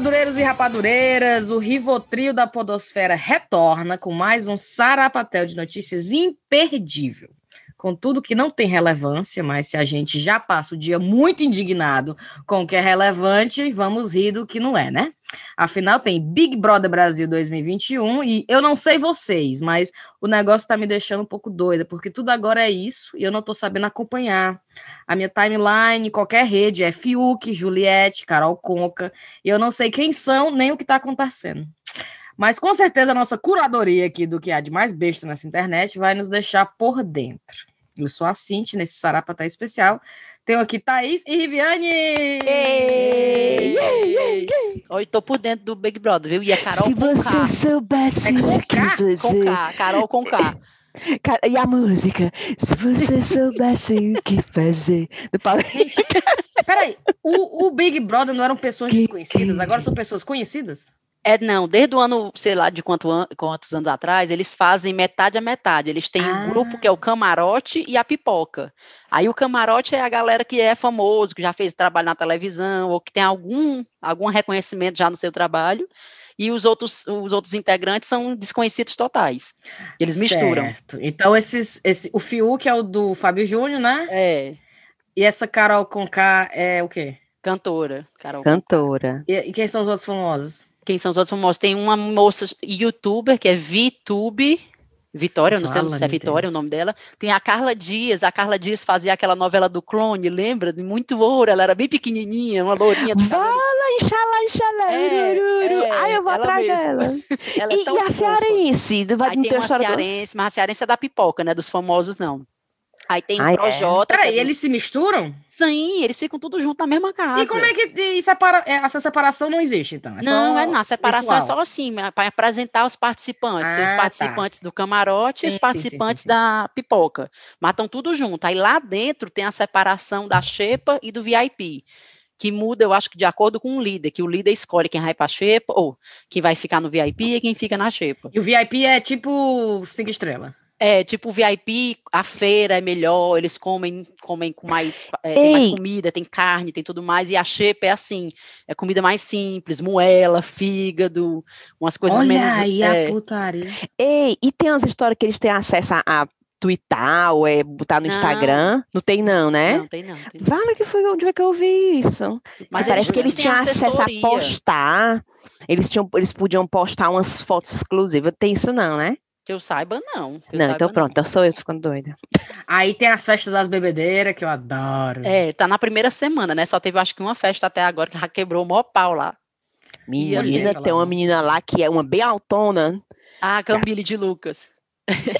rapadureiros e rapadureiras, o Rivotril da Podosfera retorna com mais um sarapatel de notícias imperdível. Com tudo que não tem relevância, mas se a gente já passa o dia muito indignado com o que é relevante, vamos rir do que não é, né? Afinal, tem Big Brother Brasil 2021 e eu não sei vocês, mas o negócio tá me deixando um pouco doida, porque tudo agora é isso e eu não tô sabendo acompanhar. A minha timeline, qualquer rede é Fiuk, Juliette, Carol Conca, e eu não sei quem são nem o que tá acontecendo. Mas com certeza a nossa curadoria aqui do que há de mais besta nessa internet vai nos deixar por dentro. Eu sou a Cinti nesse Sarapaté especial tenho aqui Thaís e Riviane! Ei, ei, ei, Hoje tô por dentro do Big Brother, viu? E a Carol Se com você K. soubesse é com K? Com K, Carol com K. E a música? Se você soubesse o que fazer. Gente, peraí, o, o Big Brother não eram pessoas desconhecidas, agora são pessoas conhecidas? É, não, desde o ano, sei lá, de quanto an quantos anos atrás, eles fazem metade a metade. Eles têm ah. um grupo que é o camarote e a pipoca. Aí o camarote é a galera que é famoso, que já fez trabalho na televisão, ou que tem algum, algum reconhecimento já no seu trabalho. E os outros, os outros integrantes são desconhecidos totais. Eles certo. misturam. Então, esses, esse, o Fiuk é o do Fábio Júnior, né? É. E essa Carol Conká é o quê? Cantora. Carol Cantora. E, e quem são os outros famosos? Quem são os outros famosos. Tem uma moça youtuber que é VTube, Vitória, não sei se é Vitória Deus. o nome dela. Tem a Carla Dias, a Carla Dias fazia aquela novela do clone, lembra? De muito ouro, ela era bem pequenininha, uma lourinha Fala, inxalá, inxalá, é, é, Ai, eu vou atrás dela. ela é e, e a cearense? Vai Aí tem uma cearense, mas a cearense é da pipoca, né? Dos famosos, não. Aí tem Ai, o Projota. É. Peraí, eles se misturam? Sim, eles ficam tudo junto na mesma casa. E como é que e separa, é, essa separação não existe, então? É não, é não. A separação virtual. é só assim, é para apresentar os participantes. Ah, tem os ah, tá. participantes tá. do camarote sim, e os participantes sim, sim, da pipoca. Matam tudo junto. Aí lá dentro tem a separação da xepa e do VIP que muda, eu acho que de acordo com o líder, que o líder escolhe quem vai para a xepa, ou quem vai ficar no VIP e quem fica na xepa. E o VIP é tipo cinco estrelas. É, tipo, VIP, a feira é melhor, eles comem, comem com mais, é, tem mais comida, tem carne, tem tudo mais, e a xepa é assim, é comida mais simples, moela, fígado, umas coisas Olha menos... Olha aí é... a putaria. Ei, e tem umas histórias que eles têm acesso a, a twittar ou é botar no não. Instagram? Não tem não, né? Não, tem não. Tem Vale que foi onde é que eu vi isso. Mas parece que ele tinha acesso a postar, eles, tinham, eles podiam postar umas fotos exclusivas, tem isso não, né? Que eu saiba, não. não, saiba, então pronto, não. eu sou eu ficando doida. Aí tem as festas das bebedeiras, que eu adoro. É, tá na primeira semana, né? Só teve, acho que uma festa até agora que já quebrou o maior pau lá. Menina, assim, tem uma menina lá que é uma bem altona. Ah, Cambile de Lucas.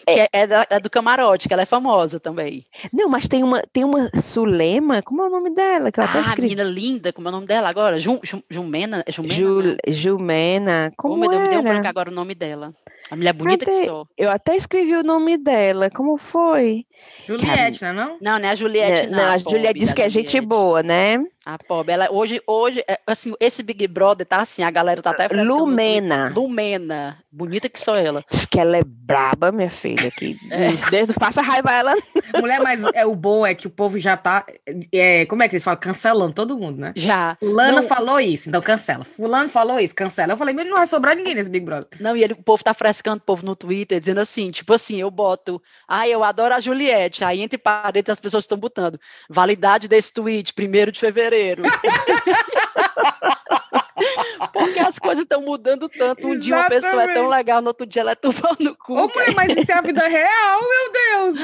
É. que é, é, da, é, do camarote, que ela é famosa também. Não, mas tem uma, tem uma Sulema, como é o nome dela? Que eu ah, até escrevi. menina linda, como é o nome dela agora? Jum, Jum, Jumena? É Jumena, Jul, Jumena, como oh, meu Deus, me deu um branco agora o nome dela. A mulher bonita até, que sou. Eu até escrevi o nome dela. Como foi? Juliette, a... não é não? Não, não é a Juliette, não. Não, a Juliette disse que é gente boa, né? A pobre, ela hoje, hoje, é, assim, esse Big Brother tá assim, a galera tá até Lumena. Lumena, bonita que sou ela. Diz que ela é braba, minha filha, que é. não faça raiva a ela. Mulher, mas é o bom é que o povo já tá, é, como é que eles falam? Cancelando todo mundo, né? Já. Fulano não... falou isso, então cancela. Fulano falou isso, cancela. Eu falei, mas não vai sobrar ninguém nesse Big Brother. Não, e ele, o povo tá frescando o povo no Twitter, dizendo assim, tipo assim, eu boto, ah, eu adoro a Juliette, aí entre paredes as pessoas estão botando, validade desse tweet, primeiro de fevereiro. Porque as coisas estão mudando tanto. Um Exatamente. dia uma pessoa é tão legal, no outro dia ela é tão no cu. Ô, mulher, mas isso é a vida real, meu Deus!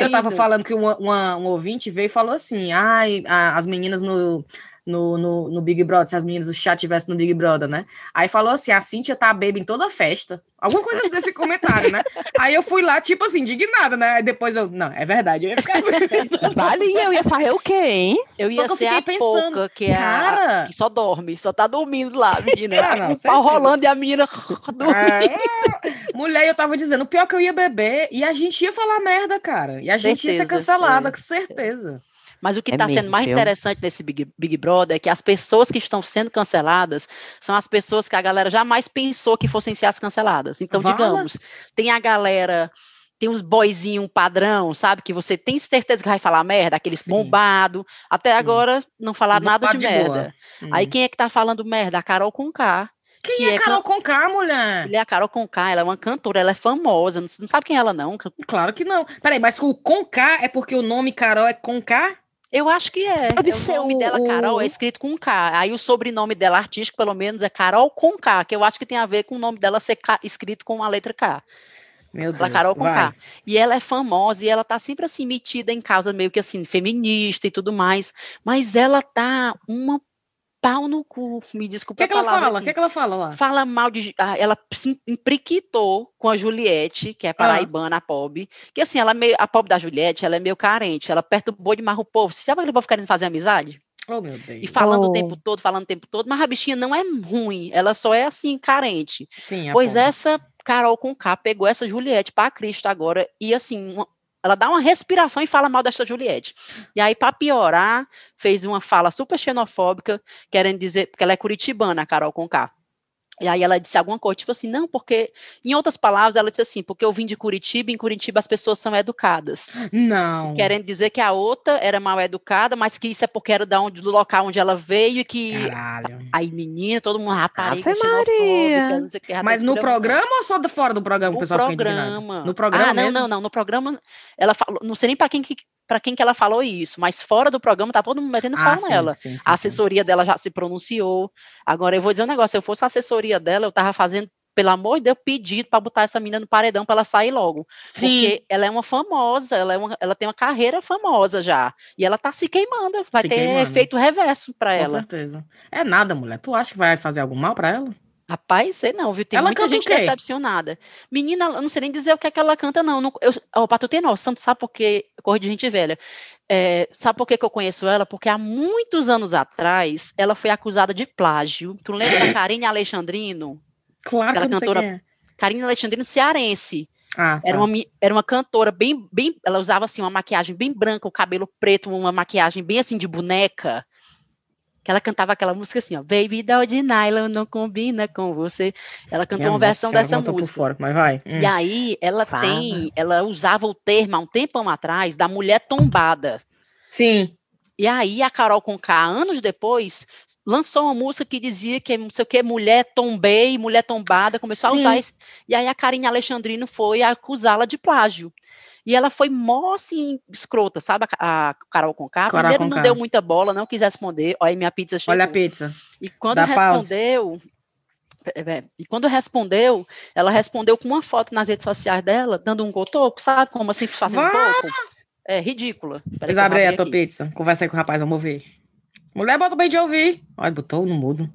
Eu tava falando que uma, uma, um ouvinte veio e falou assim: ai, as meninas no no, no, no, Big Brother, se as meninas do chat estivessem no Big Brother, né? Aí falou assim: a Cintia tá bêbada em toda festa. Alguma coisa desse comentário, né? Aí eu fui lá, tipo assim, indignada, né? Aí depois eu, não, é verdade, eu ia ficar. vale, eu ia fazer o quê, hein? Eu ia ser a pensando, pouca, que é cara... a, que só dorme, só tá dormindo lá, menina. Ah, não, o pau rolando e a menina dormindo. É... Mulher, eu tava dizendo, o pior é que eu ia beber e a gente ia falar merda, cara. E a gente certeza, ia ser cancelada, é. com certeza. Mas o que está é sendo mais interessante nesse Big, Big Brother é que as pessoas que estão sendo canceladas são as pessoas que a galera jamais pensou que fossem ser as canceladas. Então, digamos, tem a galera tem uns boizinhos padrão, sabe? Que você tem certeza que vai falar merda, aqueles Sim. bombado. Até agora não falaram nada de, de merda. Hum. Aí quem é que tá falando merda? A Carol Conká. Quem que é, é Carol can... Conká, mulher? Ele é a Carol Conká, ela é uma cantora, ela é famosa. Não, não sabe quem é ela, não? Claro que não. Peraí, mas o Conká é porque o nome Carol é Conká? Eu acho que é. Pode o nome o, dela, Carol, é escrito com K. Aí o sobrenome dela, artístico, pelo menos, é Carol com K, que eu acho que tem a ver com o nome dela ser K, escrito com a letra K. Meu Deus, Carol com K. E ela é famosa e ela tá sempre assim metida em causa meio que assim feminista e tudo mais, mas ela tá uma pau no cu, me desculpa O que, que ela fala? O que, que ela fala lá? Fala mal de... Ah, ela se impriquitou com a Juliette, que é ah. paraibana, ah. a pobre, que assim, ela é meio, a pobre da Juliette, ela é meio carente, ela perturbou demais o povo. Você sabe aquele povo querendo fazer amizade? Oh, meu Deus. E falando oh. o tempo todo, falando o tempo todo, mas a bichinha não é ruim, ela só é assim, carente. Sim, pois essa Carol com K pegou essa Juliette para Cristo agora e assim, uma, ela dá uma respiração e fala mal dessa Juliette. E aí, para piorar, fez uma fala super xenofóbica, querendo dizer, porque ela é curitibana, a Carol Conká. E aí ela disse alguma coisa, tipo assim, não, porque, em outras palavras, ela disse assim, porque eu vim de Curitiba, e em Curitiba as pessoas são educadas. Não. Querendo dizer que a outra era mal educada, mas que isso é porque era da onde, do local onde ela veio e que. Caralho. Aí, menina, todo mundo rapariga, Maria. não sei o que. Mas no programa ou só fora do programa? No o pessoal programa. No programa. Ah, não, mesmo? não, não. No programa, ela falou, não sei nem para quem que para quem que ela falou isso, mas fora do programa tá todo mundo metendo ah, pau nela. Sim, sim, a assessoria dela já se pronunciou. Agora eu vou dizer um negócio, se eu fosse a assessoria dela, eu tava fazendo pelo amor de Deus, pedido para botar essa menina no paredão para ela sair logo. Sim. Porque ela é uma famosa, ela, é uma, ela tem uma carreira famosa já. E ela tá se queimando. Vai se ter queimando. efeito reverso para ela. Com certeza. É nada, mulher. Tu acha que vai fazer algum mal para ela? Rapaz, sei não, viu? Tem ela muita gente decepcionada. Menina, eu não sei nem dizer o que é que ela canta, não. não eu, pra tu ter noção, tu sabe por que corre de gente velha. É, sabe por que, que eu conheço ela? Porque há muitos anos atrás, ela foi acusada de plágio. Tu lembra da Karine Alexandrino? Claro que não cantora sei quem é. Karine Alexandrino cearense. Ah, era, tá. uma, era uma cantora bem, bem. Ela usava assim uma maquiagem bem branca, o cabelo preto, uma maquiagem bem assim de boneca que ela cantava aquela música assim, ó, Baby Doll de Nylon não combina com você. Ela cantou Minha uma versão dessa música. Fora, mas vai. Hum. E aí ela Fala. tem, ela usava o termo há um tempão atrás da mulher tombada. Sim. E aí a Carol Conká, anos depois, lançou uma música que dizia que não sei o que, mulher tombei, mulher tombada, começou Sim. a usar isso. E aí a Karine Alexandrino foi acusá-la de plágio. E ela foi mó, assim, escrota, sabe? A, a Carol Conká. Carol Primeiro não deu muita bola, não quis responder. Olha, minha pizza chegou. Olha a pizza. E quando Dá respondeu... É, é, e quando respondeu, ela respondeu com uma foto nas redes sociais dela, dando um cotoco, sabe? Como assim, fazendo um pouco. É ridícula. Abre aí a tua pizza. Conversa aí com o rapaz, vamos ver. Mulher, bota bem de ouvir. Olha, botou no mudo.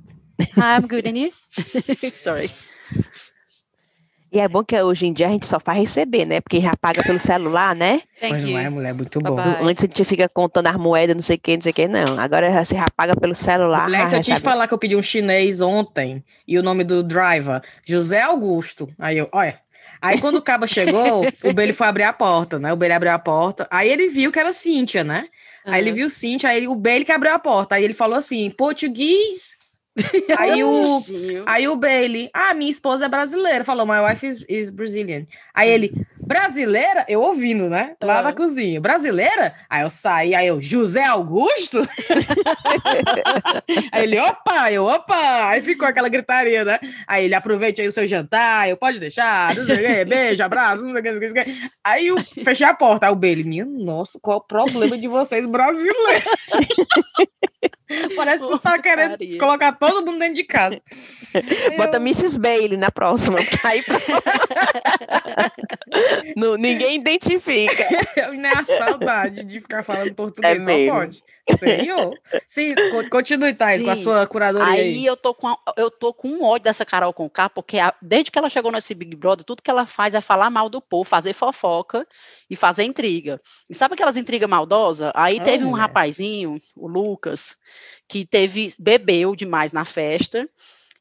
I'm good, and you? Sorry. E é bom que hoje em dia a gente só faz receber, né? Porque já paga pelo celular, né? Thank não é, mulher, muito bom. Bye bye. Antes a gente fica contando as moedas, não sei o que, não sei o que, não. Agora você já paga pelo celular. Mulher, se eu te falar que eu pedi um chinês ontem e o nome do driver, José Augusto. Aí eu, olha. Aí quando o cabo chegou, o Beli foi abrir a porta, né? O Beli abriu a porta. Aí ele viu que era Cíntia, né? Uhum. Aí ele viu Cíntia, aí o Beli que abriu a porta. Aí ele falou assim: português Aí o, aí o Bailey, ah, minha esposa é brasileira, falou, my wife is, is Brazilian. Aí ele, brasileira? Eu ouvindo, né? Lá uhum. na cozinha. Brasileira? Aí eu saí, aí eu, José Augusto? aí ele, opa, eu, opa! Aí ficou aquela gritaria, né? Aí ele, aproveite aí o seu jantar, eu pode deixar, não sei o quê, beijo, abraço, não sei o que, não sei o que. Aí eu fechei a porta, aí o Bailey, minha nossa, qual o problema de vocês brasileiros? Parece que tu tá querendo colocar todo mundo dentro de casa. Bota eu... Mrs. Bailey na próxima. Aí no, ninguém identifica. Nem a saudade de ficar falando português, é mesmo. só pode. Senhor. Sim, continue, Thais, Sim. com a sua curadoria aí. aí. eu tô com eu tô com um ódio dessa Carol com K, porque a, desde que ela chegou nesse Big Brother, tudo que ela faz é falar mal do povo, fazer fofoca e fazer intriga. E sabe aquelas intrigas maldosas? Aí oh, teve um mulher. rapazinho, o Lucas, que teve bebeu demais na festa.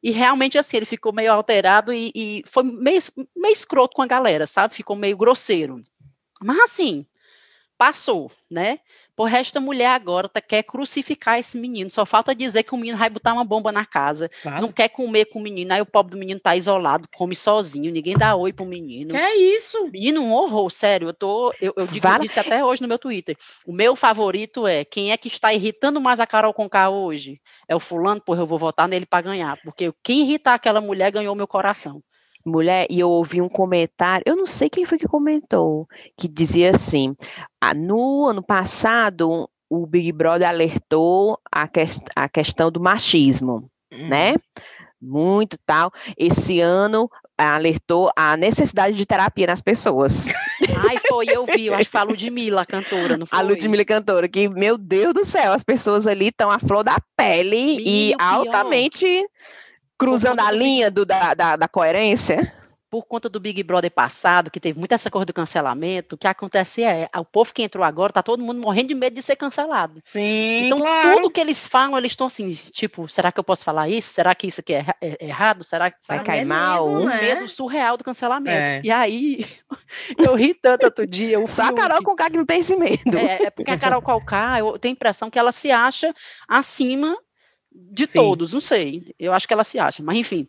E realmente, assim, ele ficou meio alterado e, e foi meio, meio escroto com a galera, sabe? Ficou meio grosseiro. Mas, assim, passou, né? Por esta mulher agora tá, quer crucificar esse menino. Só falta dizer que o menino vai botar uma bomba na casa. Claro. Não quer comer com o menino. Aí o pobre do menino tá isolado, come sozinho. Ninguém dá oi pro menino. Que é isso? Menino, um horror, sério. Eu tô. Eu, eu digo isso até hoje no meu Twitter. O meu favorito é quem é que está irritando mais a Carol Conká hoje? É o fulano, porra, eu vou votar nele para ganhar. Porque quem irritar aquela mulher ganhou meu coração mulher, e eu ouvi um comentário, eu não sei quem foi que comentou, que dizia assim: ah, no ano passado, o Big Brother alertou a, que, a questão do machismo, uhum. né? Muito tal. Esse ano alertou a necessidade de terapia nas pessoas. Ai, foi, eu vi, eu acho que foi a Ludmilla, cantora, não foi? A Ludmilla, cantora, que, meu Deus do céu, as pessoas ali estão à flor da pele e altamente pior cruzando a linha do, da, da, da coerência? por conta do Big Brother passado, que teve muita essa coisa do cancelamento, o que acontece é, o povo que entrou agora, tá todo mundo morrendo de medo de ser cancelado. Sim, Então, claro. tudo que eles falam, eles estão assim, tipo, será que eu posso falar isso? Será que isso aqui é, é, é errado? Será que... Vai cair é mal? Um né? medo surreal do cancelamento. É. E aí, eu ri tanto outro dia. O a Carol Conká que não tem esse medo. É, é porque a Carol Conká, eu tenho a impressão que ela se acha acima de Sim. todos, não sei. Eu acho que ela se acha, mas enfim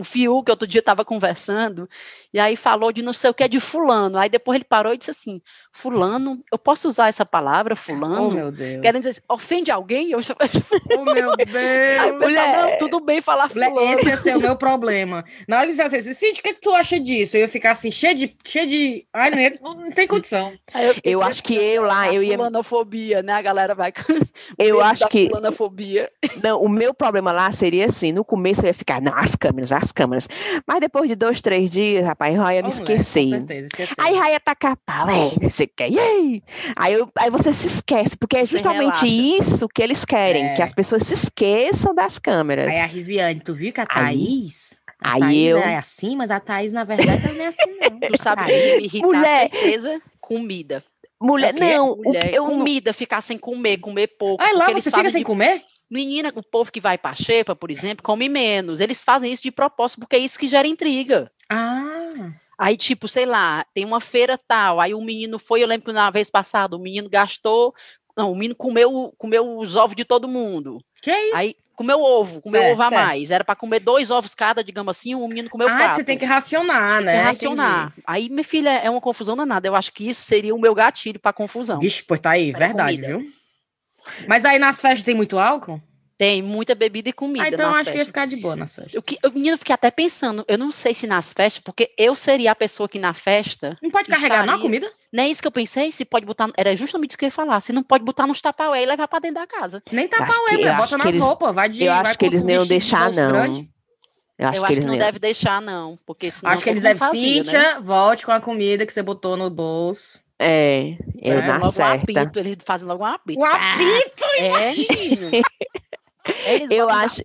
o Fiuk, outro dia estava conversando, e aí falou de não sei o que é de fulano. Aí depois ele parou e disse assim: Fulano, eu posso usar essa palavra, fulano? Oh, meu Deus. Querem dizer, ofende alguém? Eu... Oh, meu Deus. Aí o pessoal, não, tudo bem falar fulano. Esse ia ser o meu problema. Na hora que você assim, Cintia, o que, é que tu acha disso? Eu ia ficar assim, cheio de. Cheio de... Ai, não, não tem condição. eu, eu acho que eu lá, eu ia. Fulanofobia, né? A galera vai. eu acho que. Fulanofobia. Não, o meu problema lá seria assim: no começo eu ia ficar, não, as câmeras, as câmeras. Mas depois de dois, três dias, rapaz, Raia me esqueci. Com certeza, esqueci. Aí Raia taca pau, é, você quer, yay! Aí, eu, aí você se esquece, porque é justamente isso que eles querem, é. que as pessoas se esqueçam das câmeras. Aí a Riviane, tu viu que a Thaís... A aí Thaís eu... é assim, mas a Thaís, na verdade, ela não é assim, não. Tu sabe me irritar, Mulher... certeza, comida. Mulher, não, mulher, eu... comida, ficar sem comer, comer pouco. Ah, lá você fica sem de... comer? Menina, o povo que vai para Xepa, por exemplo, come menos. Eles fazem isso de propósito porque é isso que gera intriga. Ah. Aí, tipo, sei lá, tem uma feira tal, aí o menino foi, eu lembro que na vez passada o menino gastou, não, o menino comeu, comeu os ovos de todo mundo. Que é isso? Aí comeu ovo, comeu certo, ovo a certo. mais. Era para comer dois ovos cada, digamos assim, o menino comeu ah, quatro. você tem que racionar, né? Tem que racionar. Entendi. Aí, minha filha, é uma confusão danada. Eu acho que isso seria o meu gatilho para confusão. Vixe, pois tá aí, verdade, comida. viu? Mas aí nas festas tem muito álcool? Tem muita bebida e comida. Ah, então acho festas. que ia ficar de boa nas festas. O que, eu, menino, fiquei até pensando, eu não sei se nas festas, porque eu seria a pessoa que na festa. Não pode carregar estaria, na comida? Não é isso que eu pensei, se pode botar. Era justamente isso que eu ia falar. Se não pode botar nos tapaué e levar pra dentro da casa. Nem tapaué, mulher, bota nas eles, roupas, vai de. Eu acho que eles nem iam deixar, não. Grande. Eu acho, eu que, acho que, não deve deixar, não. Porque senão acho que eles devem. Cíntia, né? volte com a comida que você botou no bolso. É, eu é, na logo certa. Um apito, eles fazem logo um apito. Um apito? É, menino. Eles eu acho,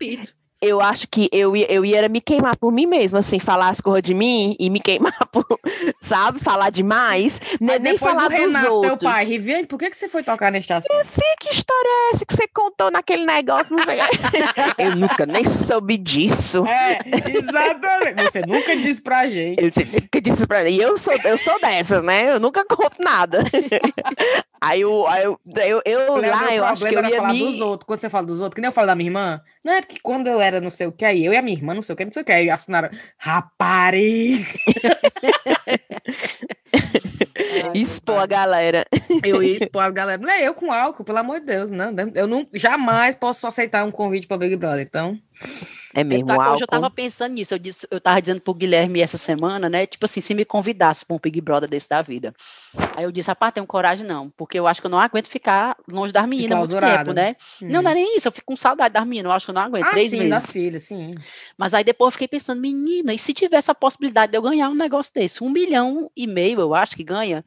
eu acho que eu ia, eu ia me queimar por mim mesmo, assim, falar as coisas de mim e me queimar por, sabe, falar demais, nem, nem falar dos Renato, outros. teu pai, Riviane, por que, que você foi tocar neste assunto? que história é essa que você contou naquele negócio? Não sei. eu nunca nem soube disso. É, exatamente. Você nunca disse pra gente. Eu nunca disse pra gente. E eu sou, eu sou dessas, né? Eu nunca conto nada. Aí eu, aí eu, eu, eu lá, eu acho que eu ia falar me... dos outros. Quando você fala dos outros, que nem eu falo da minha irmã, não é que quando eu era não sei o que, aí eu e a minha irmã, não sei o que, não sei o que, aí assinaram rapariga. expor a galera. Eu ia expor a galera. Não é eu com álcool, pelo amor de Deus, não. Eu não jamais posso aceitar um convite para Big Brother, então. É mesmo, eu, Hoje eu tava pensando nisso, eu, disse, eu tava dizendo pro Guilherme essa semana, né, tipo assim, se me convidasse para um Big Brother desse da vida. Aí eu disse, rapaz, tenho coragem não, porque eu acho que eu não aguento ficar longe das meninas muito tempo, né? Hum. Não, não é nem isso, eu fico com saudade das meninas, eu acho que eu não aguento, ah, três sim, meses. das filhas, sim. Mas aí depois eu fiquei pensando, menina, e se tivesse a possibilidade de eu ganhar um negócio desse? Um milhão e meio, eu acho que ganha,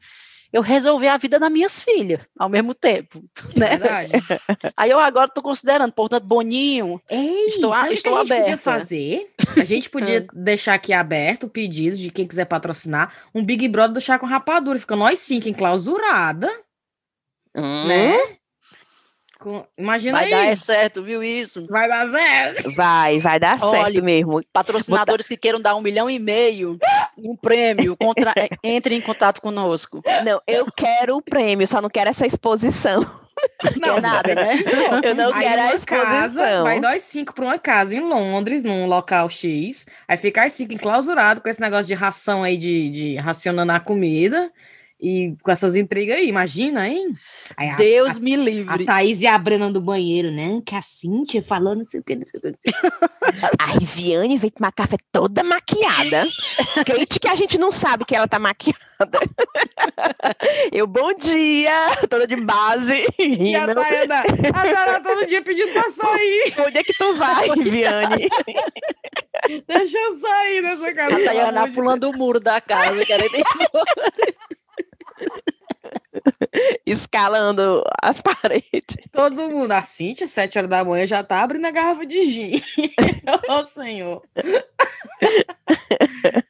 eu resolver a vida das minhas filhas ao mesmo tempo, né? Verdade. Aí eu agora estou considerando, portanto, Boninho, Ei, estou, sabe estou que a gente aberta. podia fazer? A gente podia ah. deixar aqui aberto o pedido de quem quiser patrocinar um Big Brother do Chá com Rapadura. Fica nós cinco enclausurada, hum. né? Imagina vai aí. Vai dar certo, viu isso? Vai dar certo. Vai, vai dar Olha, certo mesmo. Patrocinadores que queiram dar um milhão e meio, um prêmio, contra... entre em contato conosco. Não, eu quero o prêmio, só não quero essa exposição. Não, nada, né? Eu não Aí quero a exposição. casa, vai nós cinco para uma casa em Londres, num local X. Aí ficar as cinco enclausurados com esse negócio de ração aí, de, de racionando a comida. E com essas intrigas aí, imagina, hein? Aí a, Deus me a, a livre. Thaís e a Brena do banheiro, né? Que a Cíntia falou não sei o que, não sei o que. A Riviane veio tomar café toda maquiada. Crente que a gente não sabe que ela tá maquiada. Eu, bom dia, toda de base. E a. Tayana, a Tayana todo dia pedindo pra sair. Onde é que tu vai, Riviane? Deixa eu sair dessa casa. A Tayana amor de pulando o muro da casa, querendo ir embora. Escalando as paredes. Todo mundo, a Cíntia, sete horas da manhã, já tá abrindo a garrafa de gin. Ô, senhor.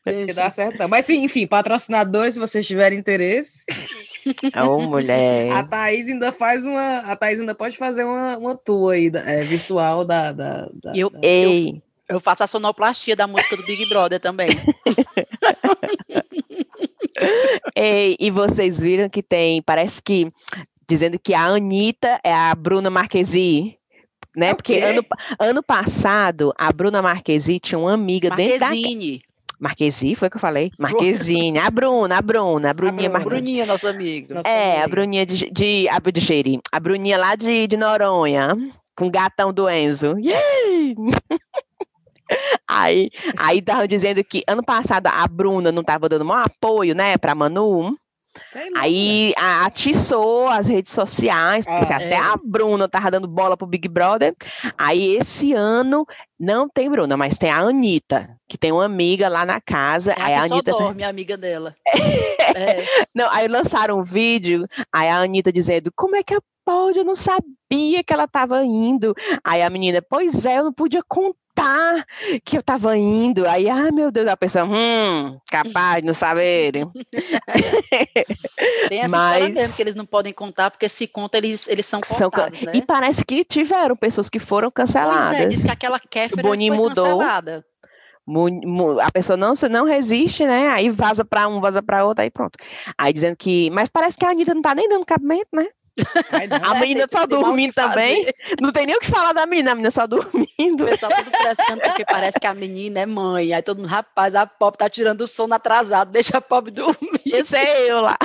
Que dá certo. não. Mas, sim, enfim, patrocinadores, se vocês tiverem interesse, Ô, mulher. a Thaís ainda faz uma. A Thaís ainda pode fazer uma, uma tour aí é, virtual da. da, da- Eu- da- Ei, Eu faço a sonoplastia da música do Big Brother também. ei, e vocês viram que tem, parece que, dizendo que a Anitta é a Bruna Marquesi. Né? É Porque ano, ano passado, a Bruna Marquesi tinha uma amiga dentro da Marquezine. Foi o que eu falei? Marquezine, a Bruna, a Bruna, a Bruninha Bruna. Marquesi. Bruninha, nosso amigo. Nossa É, a amiga. Bruninha de, de, a, de Jeri, a Bruninha lá de, de Noronha, com o gatão do Enzo. Yay! Aí, aí tava dizendo que ano passado a Bruna não tava dando maior apoio, né, pra Manu. Sei lá, Aí a- atiçou as redes sociais, porque Ah, até é. a Bruna tava dando bola pro Big Brother. Aí esse ano não tem Bruna, mas tem a Anitta, que tem uma amiga lá na casa. É aí a a que só Anitta. dorme, a amiga dela. É, Não, aí lançaram um vídeo, aí a Anitta dizendo, como é que pode? Eu não sabia que ela estava indo. Aí a menina, pois é, eu não podia contar que eu estava indo. Aí, ai meu Deus, a pessoa, hum, capaz de não saberem. tem essa história Mas- mesmo, que eles não podem contar, porque se conta, eles, eles são São ca- cortados, né? E parece que tiveram pessoas que foram Pois canceladas. é, diz que aquela Kéfera foi mudou. cancelada. A pessoa não, não resiste, né? Aí vaza para um, vaza para outro, aí pronto. Aí dizendo que. Mas parece que a Anitta não tá nem dando cabimento, né? Ai. A É, menina que dormindo também. fazer. Não tem nem o que falar da menina, a menina só dormindo. O pessoal tudo frescando, porque parece que a menina é mãe. Aí todo mundo, rapaz, a Pop tá tirando o sono atrasado, deixa a Pop dormir. Esse é eu lá.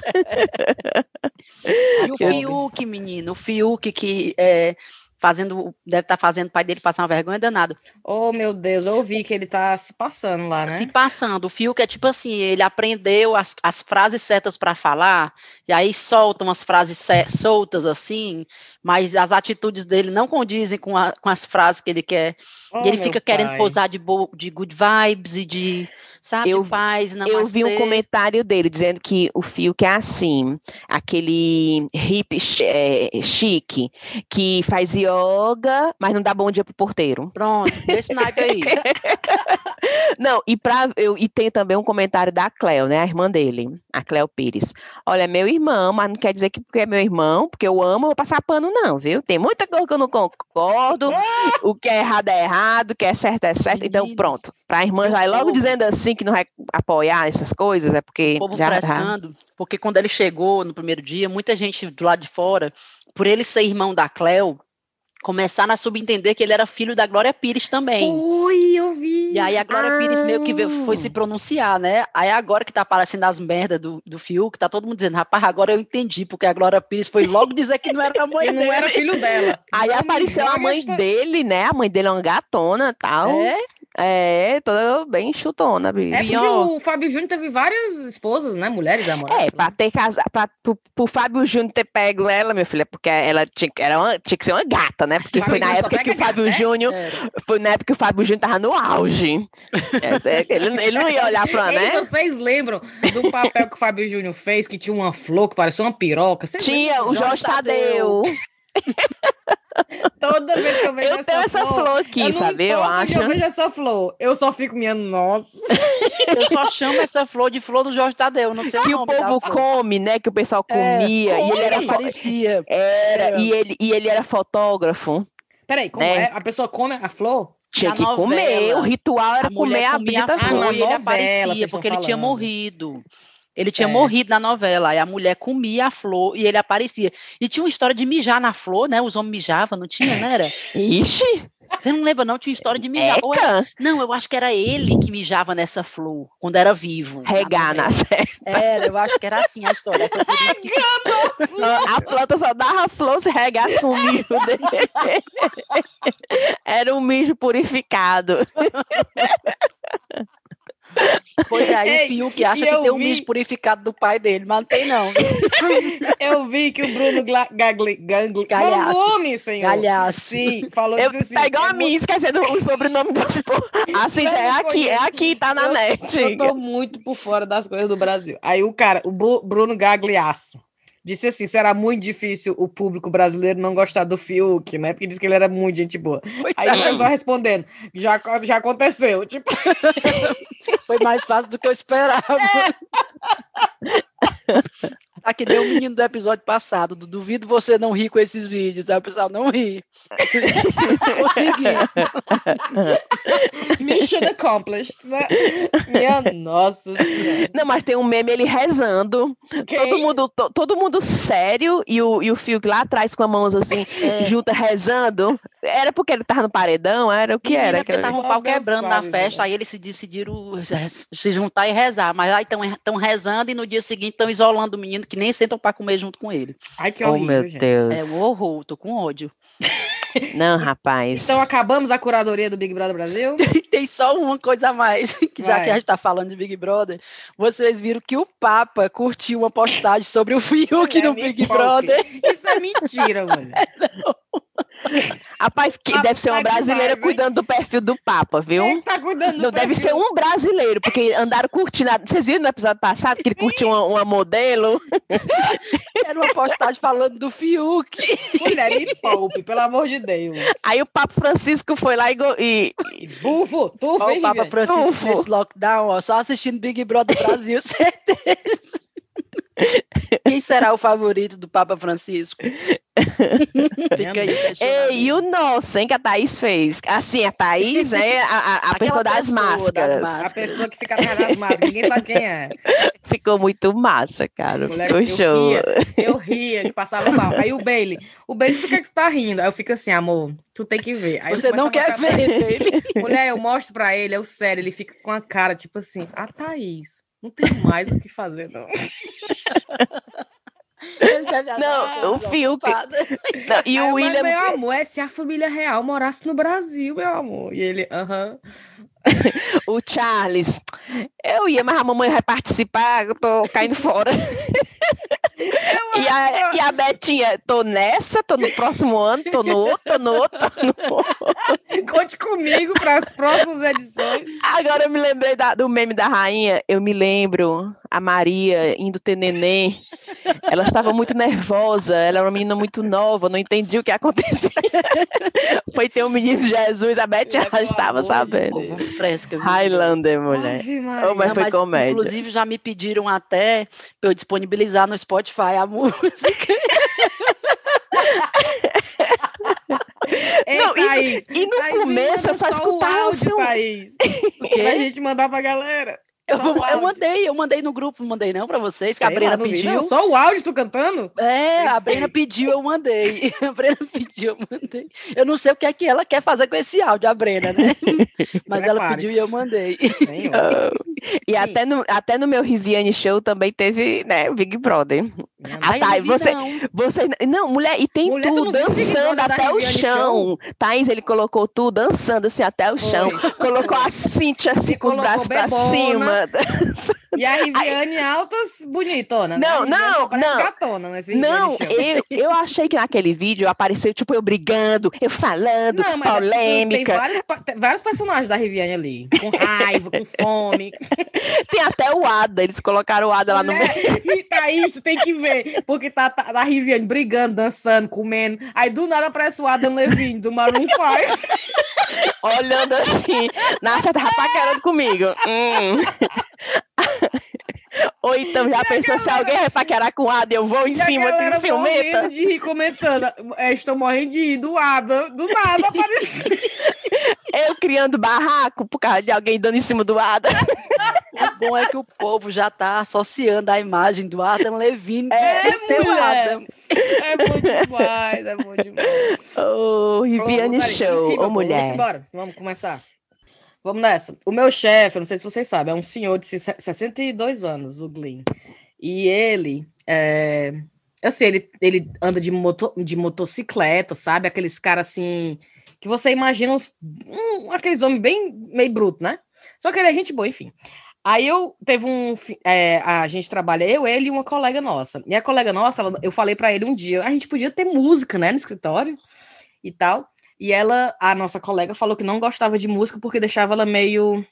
E o Fiuk, menino, o Fiuk que é, fazendo, deve estar fazendo o pai dele passar uma vergonha danada. Oh, meu Deus, eu ouvi que ele tá se passando lá, né? Se passando, o Fiuk é tipo assim, ele aprendeu as, as frases certas para falar, e aí solta umas frases soltas assim, mas as atitudes dele não condizem com, a- com as frases que ele quer. Oh, e ele fica querendo pai. posar de, bo- de good vibes e de, sabe, Eu- paz, não Eu vi um comentário dele dizendo que o fio que é assim, aquele hip é, chique, que faz yoga, mas não dá bom dia pro porteiro. Pronto, desse naipe aí. Não, e, pra, eu, e tem também um comentário da Cleo, né? A irmã dele, a Cleo Pires. Olha, é meu irmão, mas não quer dizer que porque é meu irmão, porque eu amo, eu vou passar pano, não, viu? Tem muita coisa que eu não concordo, o que é errado é errado, o que é certo é certo. Então, pronto. Pra irmã já ir logo dizendo assim que não vai apoiar essas coisas, é porque O povo já tá. frescando, porque quando ele chegou no primeiro dia, muita gente do lado de fora, por ele ser irmão da Cleo, começaram a subentender que ele era filho da Glória Pires também. Foi, eu vi. E aí a Glória Pires meio que veio- foi se Ah. pronunciar, né? Aí agora que tá aparecendo as merdas do, do Fiuk, tá todo mundo dizendo, rapaz, agora eu entendi, porque a Glória Pires foi logo dizer que não era da mãe Ele não dele. era filho dela. Aí Não apareceu a mãe dele, né? A mãe dele é uma gatona e tal. É, É, toda bem chutona, bicho. É porque o Fábio Júnior teve várias esposas, né? Mulheres namoradas. É, pra ter casado, pra, pro, pro Fábio Júnior ter pego ela, filho, é porque ela tinha, que- era uma- tinha que ser uma gata, né? Porque foi na época que o Fábio gata, né? Júnior, foi na época que o Fábio Júnior tava no auge. É, é, ele, ele não ia olhar pra, né? vocês lembram do papel que o Fábio Júnior fez, que tinha uma flor que parecia uma piroca? Vocês Tinha o? Jorge Tadeu. Toda vez que eu vejo Eu essa, tenho essa flor, flor aqui, eu sabe? Eu acho. eu vejo essa flor, eu só fico minha nossa. Eu só chamo essa flor de flor do Jorge Tadeu, não sei o Que o nome da povo flor. come, né? Que o pessoal É, comia. e ele era, parecia. era É. e, ele, e ele era fotógrafo. Peraí, como Né? é? A pessoa come a flor? Tinha que comer. novela, O ritual era a comer a a bendita Ah, flor na novela, aparecia, porque ele tinha morrido. Ele tinha Certo. morrido na novela, aí a mulher comia a flor e ele aparecia. E tinha uma história de mijar na flor, né? Os homens mijavam, não tinha, né? Era? Ixi, Você não lembra, não? Tinha história de mijar. Era- Não, eu acho que era ele que mijava nessa flor, quando era vivo. regar na série. Era, eu acho que era assim a história. Foi por isso que A planta só dava flor se regasse com o mijo dele. Era um mijo purificado. Pois é, aí Ei, o Fiuk acha e que tem um vi- mijo purificado do pai dele, mas não tem não. Eu vi que o Bruno Gla- Gagli, Gangli, Galhaço. Mangume, senhor. Galhaço. Sim, falou Eu, assim. tá igual é a mim, esquecendo o sobrenome do povo. Assim, é aqui, é aqui, tá na Eu- net. Eu tô muito por fora das coisas do Brasil. Aí o cara, o Bruno Gagliasso, disse assim: será muito difícil o público brasileiro não gostar do Fiuk, né? Porque disse que ele era muito gente boa. Aí o pessoal respondendo: já, já aconteceu. Tipo, Foi mais fácil do que eu esperava. Tá que nem o menino do episódio passado. do Duvido você não rir com esses vídeos. Aí o pessoal não ri. Consegui. mission accomplished, né? Minha nossa senhora. Não, mas tem um meme ele rezando. Todo mundo, to- todo mundo sério e o, e o Fiuk lá atrás com a mão assim, É. junta rezando. Era porque ele tava no paredão? Era o que Menina, era? porque tava um Só pau quebrando na festa, aí eles se decidiram eh, se juntar e rezar. Mas aí estão rezando e no dia seguinte estão isolando o menino que nem sentam para comer junto com ele. Ai, que Oh, horrível, meu gente. Deus. É um horror, tô com ódio. Não, rapaz. Então acabamos a curadoria do Big Brother Brasil? Tem só uma coisa a mais, que já Vai. que a gente tá falando de Big Brother, vocês viram que o Papa curtiu uma postagem sobre o Fiuk Mulher, no Big. Brother. Isso é mentira, mano. Rapaz, que deve ser uma brasileira demais, hein? cuidando do perfil do Papa, viu? Quem tá cuidando do Não, deve perfil? ser um brasileiro, porque andaram curtindo. a- Vocês viram no episódio passado que ele curtiu uma, uma modelo? Era uma postagem falando do Fiuk. Mulher, me poupe, pelo amor de Deus. Aí o Papa Francisco foi lá e, go- e- Bufo, tu o Papa. Francisco Ufo. nesse lockdown, ó, só assistindo Big Brother Brasil, certeza. Quem será o favorito do Papa Francisco? Fica aí. Ei, e o nosso, hein, que a Thaís fez. Assim, a Thaís, né? A, a- a pessoa das pessoa das máscaras. máscaras. A pessoa que fica atrás das máscaras, ninguém sabe quem é. Ficou muito massa, cara. Ficou eu show. ria, eu ria, que passava mal. Aí o Bailey, o Bailey, por que tá rindo? Aí eu fico assim, amor, tu tem que ver. Aí Você não quer ver ele? Mulher, eu mostro pra ele, é o sério, ele fica com a cara, tipo assim, a Thaís, não tem mais o que fazer, não. Não, o Fiuk-. Não, E o eu, William. Mas, meu amor, é se a família real morasse no Brasil, meu amor. E ele, aham. O Charles, eu ia, mas a mamãe vai participar, eu tô caindo fora. e, a, e a Betinha, tô nessa, tô no próximo ano, tô no outro, tô no outro, tô no outro. Conte comigo para as próximas edições. Agora eu me lembrei da- do meme da rainha, eu me lembro a Maria indo ter neném. Ela estava muito nervosa, ela era uma menina muito nova, não entendia o que acontecia. Foi ter o menino Jesus, a Betinha Mulher, já estava sabendo. Povo fresca. Highlander, mulher. Oh, mas Não, foi comédia. Inclusive, já me pediram até para eu disponibilizar no Spotify a música. Ei, Não, e- Thaís, E no Thaís, me começo eu só o escutava áudio, assim, um- Thaís. O? Pra gente mandar pra galera. Eu, eu áudio. mandei, eu mandei no grupo, não mandei não para vocês, que a Sei Brena lá, não vi, pediu. não. Só o áudio tu cantando? É, a Brena pediu, eu mandei. A Brena pediu, eu mandei. Eu não sei o que é que ela quer fazer com esse áudio, a Brena, né? Mas ela pediu e eu mandei. Senhor. E Sim. até no, até no meu Riviane Show também teve, né, o Big Brother. Ah, tá, e você-. Você, não, mulher, e tem Mulher, tu dançando até o Riviane chão. Thaís, ele colocou tudo, dançando assim até o chão. Foi. Colocou a Cintia assim com os braços pra bebona. cima. E a Riviane altas, bonitona. né? Não, Riviane não, não. gatona Não, eu, eu achei que naquele vídeo apareceu, tipo, eu brigando, eu falando, Não, é porque tem polêmica. vários, vários personagens da Riviane ali. Com raiva, com fome. Tem até o Ada, eles colocaram o Ada lá no meio. Mulher, E aí, tu tem que ver. Porque tá, tá a Riviane brigando, dançando, comendo. Aí do nada aparece o Adam Levine do Maroon 5. olhando assim. Nossa, tava paquerando comigo. Hum. Ou então já pensou se alguém vai paquerar com o Ada, eu vou em E cima, assim, ciumenta. morrendo de rir, comentando. É, estou morrendo de rir do Adam. Do nada apareceu. Eu criando barraco por causa de alguém dando em cima do Ada. O bom é que o povo já está associando a imagem do Adam Levine. É, é mulher. Adam. É bom demais, é bom demais. Ô, oh, Riviane Show, ô mulher. Vamos vamos começar. Vamos nessa. O meu chefe, não sei se vocês sabem, é um senhor de 62 anos, o Glenn. E ele, é, assim, ele, ele anda de, moto, de motocicleta, sabe? Aqueles caras assim, que você imagina uns, um, aqueles homens bem meio bruto, né? Só que ele é gente boa, enfim. Aí eu teve um. É, a gente trabalha, eu, ele e uma colega nossa. E a colega nossa, ela, eu falei para ele um dia, a gente podia ter música, né, no escritório e tal. E ela, a nossa colega, falou que não gostava de música porque deixava ela meio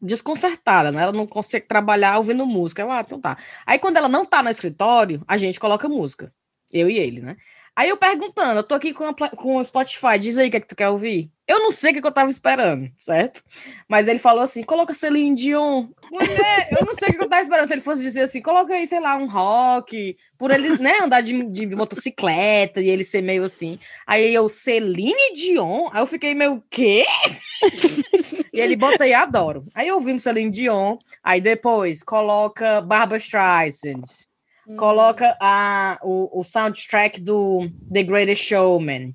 desconcertada, né? Ela não consegue trabalhar ouvindo música. Eu, ah, então tá. Aí quando ela não tá no escritório, a gente coloca música. Eu e ele, né? Aí eu perguntando, eu tô aqui com, a, com o Spotify, diz aí o que, é que tu quer ouvir. Eu não sei o que, eu tava esperando, certo? Mas ele falou assim: coloca Celine Dion. Mulher, eu não sei o que eu tava esperando. Se ele fosse dizer assim, coloca aí, sei lá, um rock, por ele, né, andar de, de motocicleta e ele ser meio assim. Aí eu, Celine Dion? Aí eu fiquei meio, quê? e ele bota aí, adoro. Aí ouvimos Celine Dion, aí depois coloca Barbara Streisand. Hum. Coloca a, o, o soundtrack do The Greatest Showman.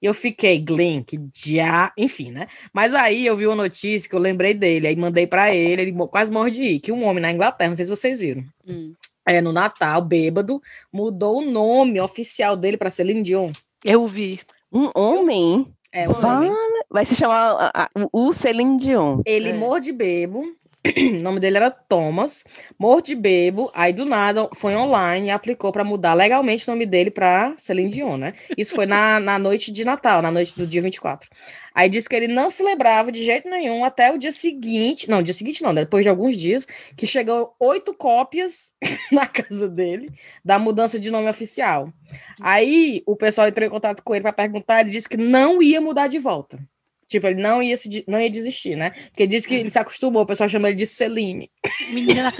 E eu fiquei, Glenn, que já. Enfim, né? Mas aí eu vi uma notícia que eu lembrei dele, aí mandei para ele, ele quase morre de ir, que um homem na Inglaterra, não sei se vocês viram. Hum. É, no Natal, bêbado, mudou o nome oficial dele para Celine Dion. Eu vi. Um homem? É, um homem. Vai se chamar o Celine Dion. Ele é. morre de bebo, o nome dele era Thomas, morto de bebo, aí do nada foi online e aplicou para mudar legalmente o nome dele para Celine Dion, né? Isso foi na, na noite de Natal, na noite do dia 24. Aí disse que ele não se lembrava de jeito nenhum até o dia seguinte, não, dia seguinte não, né? depois de alguns dias, que chegou oito cópias na casa dele da mudança de nome oficial. Aí o pessoal entrou em contato com ele para perguntar, ele disse que não ia mudar de volta. Tipo, ele não ia, se, não ia desistir, né? Porque ele disse que ele se acostumou, o pessoal chama ele de Celine. Menina,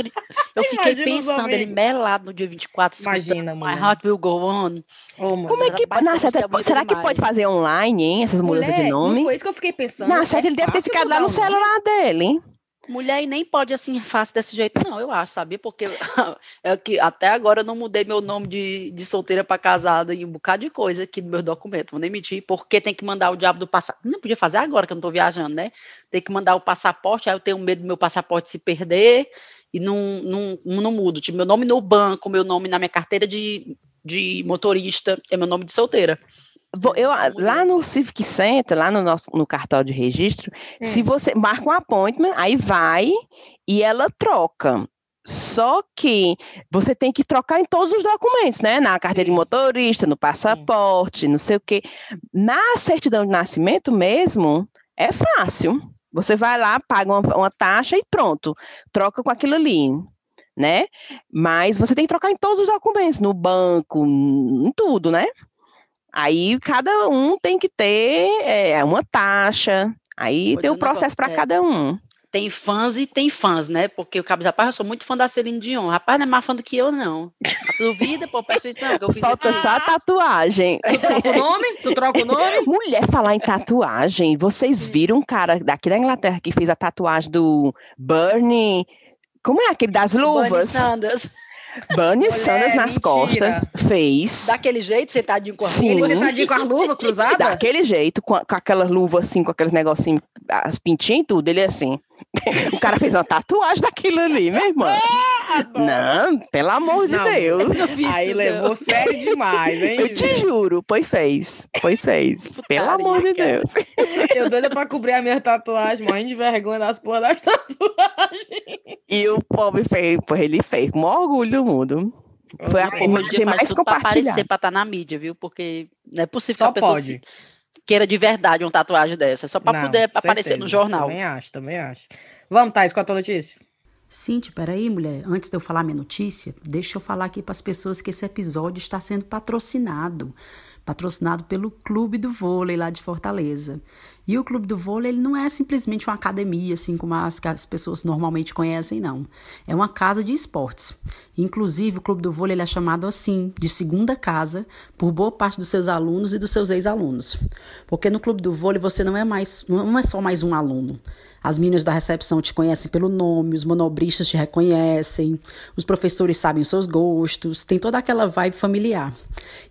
eu fiquei pensando, ele melado no dia 24. Imagina, mano. My heart will go on. Oh, Como é que... Nossa, será que pode fazer online, hein? Essas mudanças de nome? Não foi isso que eu fiquei pensando. Nossa, é ele deve ter ficado lá no celular dele, hein? Mulher e nem pode assim fácil desse jeito, não, eu acho, sabia? Porque é que até agora eu não mudei meu nome de, de solteira para casada e um bocado de coisa aqui no meu documento, vou nem mentir, porque tem que mandar o diabo do passaporte. Não podia fazer agora que eu não tô viajando, né? Tem que mandar o passaporte, aí eu tenho medo do meu passaporte se perder e não, não, não mudo. Tipo, meu nome no banco, meu nome na minha carteira de, de motorista é meu nome de solteira. Eu, lá no Civic Center, lá no nosso no cartório de registro, hum. se você marca um appointment, aí vai e ela troca. Só que você tem que trocar em todos os documentos, né? Na carteira de motorista, no passaporte, não sei o quê. Na certidão de nascimento mesmo, é fácil. Você vai lá, paga uma, uma taxa e pronto. Troca com aquilo ali né? Mas você tem que trocar em todos os documentos, no banco, em tudo, né? Aí cada um tem que ter é, uma taxa, aí tem um processo para é, cada um. Tem fãs e tem fãs, né? Porque o Cabo rapaz, eu sou muito fã da Celine Dion. Rapaz, não é mais fã do que eu, não. Duvida, pô, peço isso não, que eu fiz Falta aqui. só a tatuagem. Tu troca o nome? Tu troca o nome? Mulher, falar em tatuagem, vocês viram um cara daqui da Inglaterra que fez a tatuagem do Bernie... Como é aquele das luvas? Bernie Sanders. Bernie Sanders nas mentira. costas fez. Daquele jeito, sentadinho com a Sim. luva. Sentadinho com a luva cruzada? Daquele jeito, com, com aquela luva assim, com aqueles negocinhos, as pintinhas e tudo, ele é assim. O cara fez uma tatuagem daquilo ali, meu irmão. É, não, pelo amor de não, Deus. Aí levou sério demais, hein? Eu te juro, pois fez. Pois fez. Pelo amor de Deus. Eu doida pra cobrir a minha tatuagem, morrendo de vergonha das porra das tatuagens. E o pobre fez, ele fez com o maior orgulho do mundo. Foi a imagem mais compartilhada. Pra aparecer pra estar tá na mídia, viu? Porque não é possível Só que a pessoa pode. Se queira de verdade uma tatuagem dessa, só para poder certeza. aparecer no jornal. Também acho, também acho. Vamos, Thais, com a tua notícia? Cintia, peraí, mulher. Antes de eu falar minha notícia, deixa eu falar aqui para as pessoas que esse episódio está sendo patrocinado. Patrocinado pelo Clube do Vôlei lá de Fortaleza. E o clube do vôlei ele não é simplesmente uma academia, assim como as as pessoas normalmente conhecem, não. É uma casa de esportes. Inclusive, o clube do vôlei ele é chamado assim, de segunda casa, por boa parte dos seus alunos e dos seus ex-alunos. Porque no clube do vôlei você não é mais, não é só mais um aluno. As meninas da recepção te conhecem pelo nome, os manobristas te reconhecem, os professores sabem os seus gostos, tem toda aquela vibe familiar.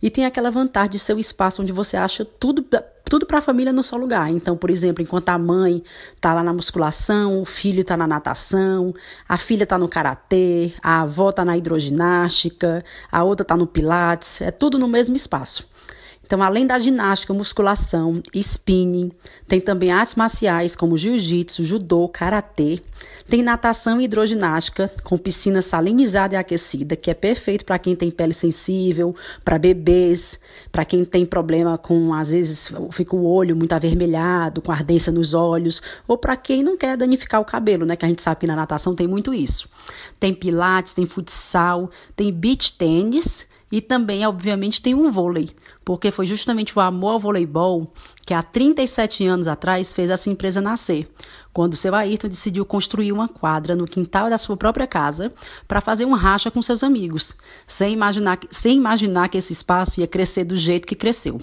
E tem aquela vantagem de ser o espaço onde você acha tudo tudo para a família no só lugar. Então, por exemplo, enquanto a mãe tá lá na musculação, o filho tá na natação, a filha tá no karatê, a avó tá na hidroginástica, a outra tá no pilates, é tudo no mesmo espaço. Então, além da ginástica, musculação, spinning, tem também artes marciais como jiu-jitsu, judô, karatê. Tem natação e hidroginástica com piscina salinizada e aquecida, que é perfeito para quem tem pele sensível, para bebês, para quem tem problema com às vezes fica o olho muito avermelhado, com ardência nos olhos, ou para quem não quer danificar o cabelo, né, que a gente sabe que na natação tem muito isso. Tem pilates, tem futsal, tem beach tênis, e também, obviamente, tem o vôlei, porque foi justamente o amor ao voleibol que há 37 anos atrás fez essa empresa nascer quando seu Ayrton decidiu construir uma quadra no quintal da sua própria casa para fazer um racha com seus amigos, sem imaginar, sem imaginar que esse espaço ia crescer do jeito que cresceu.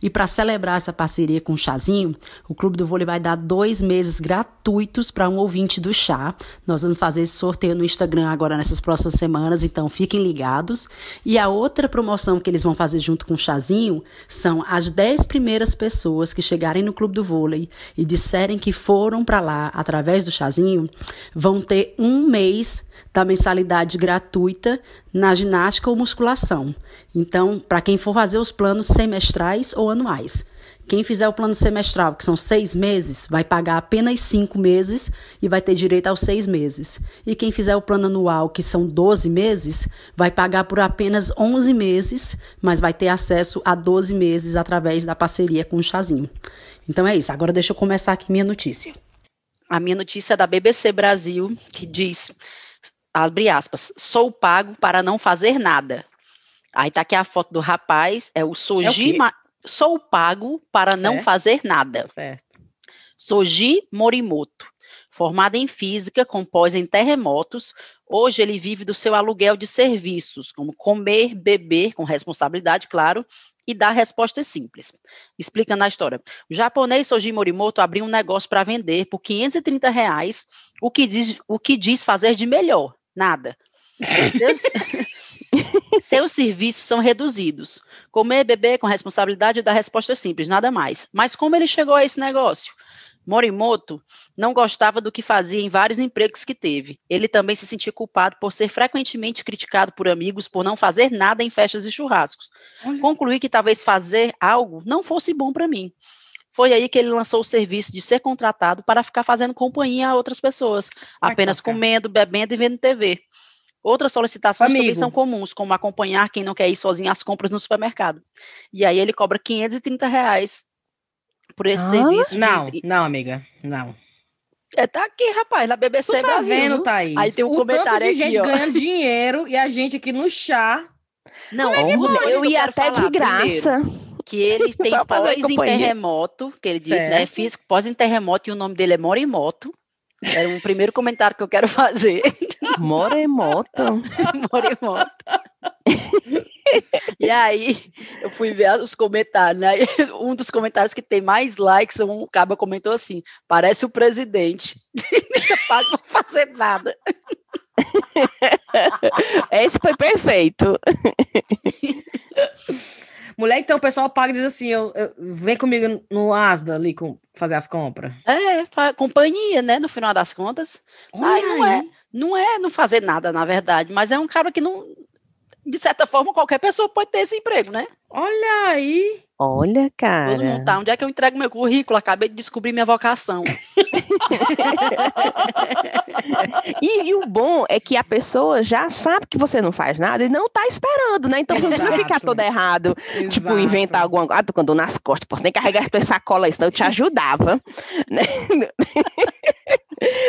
E para celebrar essa parceria com o Chazinho, o Clube do Vôlei vai dar dois meses gratuitos para um ouvinte do chá. Nós vamos fazer esse sorteio no Instagram agora nessas próximas semanas, então fiquem ligados. E a outra promoção que eles vão fazer junto com o Chazinho são as 10 primeiras pessoas que chegarem no Clube do Vôlei e disserem que foram para lá através do chazinho vão ter um mês da mensalidade gratuita na ginástica ou musculação. Então, para quem for fazer os planos semestrais ou anuais. Quem fizer o plano semestral, que são seis meses, vai pagar apenas cinco meses e vai ter direito aos seis meses. E quem fizer o plano anual, que são 12 meses, vai pagar por apenas 11 meses, mas vai ter acesso a 12 meses através da parceria com o Chazinho. Então é isso. Agora deixa eu começar aqui minha notícia. A minha notícia é da BBC Brasil, que diz, abre aspas, sou pago para não fazer nada. Aí tá aqui a foto do rapaz, é o Soji, é o sou pago para certo. não fazer nada. Certo. Soji Morimoto, formado em física, com pós em terremotos, hoje ele vive do seu aluguel de serviços, como comer, beber, com responsabilidade, claro, e dá respostas simples. Explicando a história. O japonês Soji Morimoto abriu um negócio para vender por 530 reais, o que diz, o que diz fazer de melhor? Nada. Seus, seus serviços são reduzidos. Comer, beber com responsabilidade e dar respostas simples, nada mais. Mas como ele chegou a esse negócio? Morimoto não gostava do que fazia em vários empregos que teve. Ele também se sentia culpado por ser frequentemente criticado por amigos por não fazer nada em festas e churrascos. Olha. Concluí que talvez fazer algo não fosse bom para mim. Foi aí que ele lançou o serviço de ser contratado para ficar fazendo companhia a outras pessoas, apenas comendo, bebendo e vendo TV. Outras solicitações Amigo. também são comuns, como acompanhar quem não quer ir sozinho às compras no supermercado. E aí ele cobra 530 reais por esse ah, serviço. Não, de... não, amiga, não. É, tá aqui, rapaz, na BBC tu tá Brasil. vendo, Thaís? Aí tem um o comentário tanto de aqui, gente ó. ganhando dinheiro e a gente aqui no chá. Não, é eu, eu ia até de graça. Primeiro, que ele tem pós em terremoto, que ele diz, né, certo. né, físico pós em terremoto e o nome dele é Morimoto. Era um primeiro comentário que eu quero fazer. Moremoto. Moremoto. e aí, eu fui ver os comentários, né? Um dos comentários que tem mais likes, um caba comentou assim: parece o presidente. Não pago pra fazer nada. Esse foi perfeito. Mulher, então o pessoal paga e diz assim: eu, eu, vem comigo no Asda ali com, fazer as compras. É, companhia, né? No final das contas. Ai, não é, não é não fazer nada, na verdade, mas é um cara que não. De certa forma, qualquer pessoa pode ter esse emprego, né? Olha aí. Olha, cara. Todo mundo tá. Onde é que eu entrego meu currículo? Acabei de descobrir minha vocação. e, e, o bom é que a pessoa já sabe que você não faz nada e não tá esperando, né? Então você não precisa ficar todo errado. Exato. Tipo, inventar alguma coisa. Ah, tô com dor nas costas, posso nem carregar essa sacola, isso, eu te ajudava.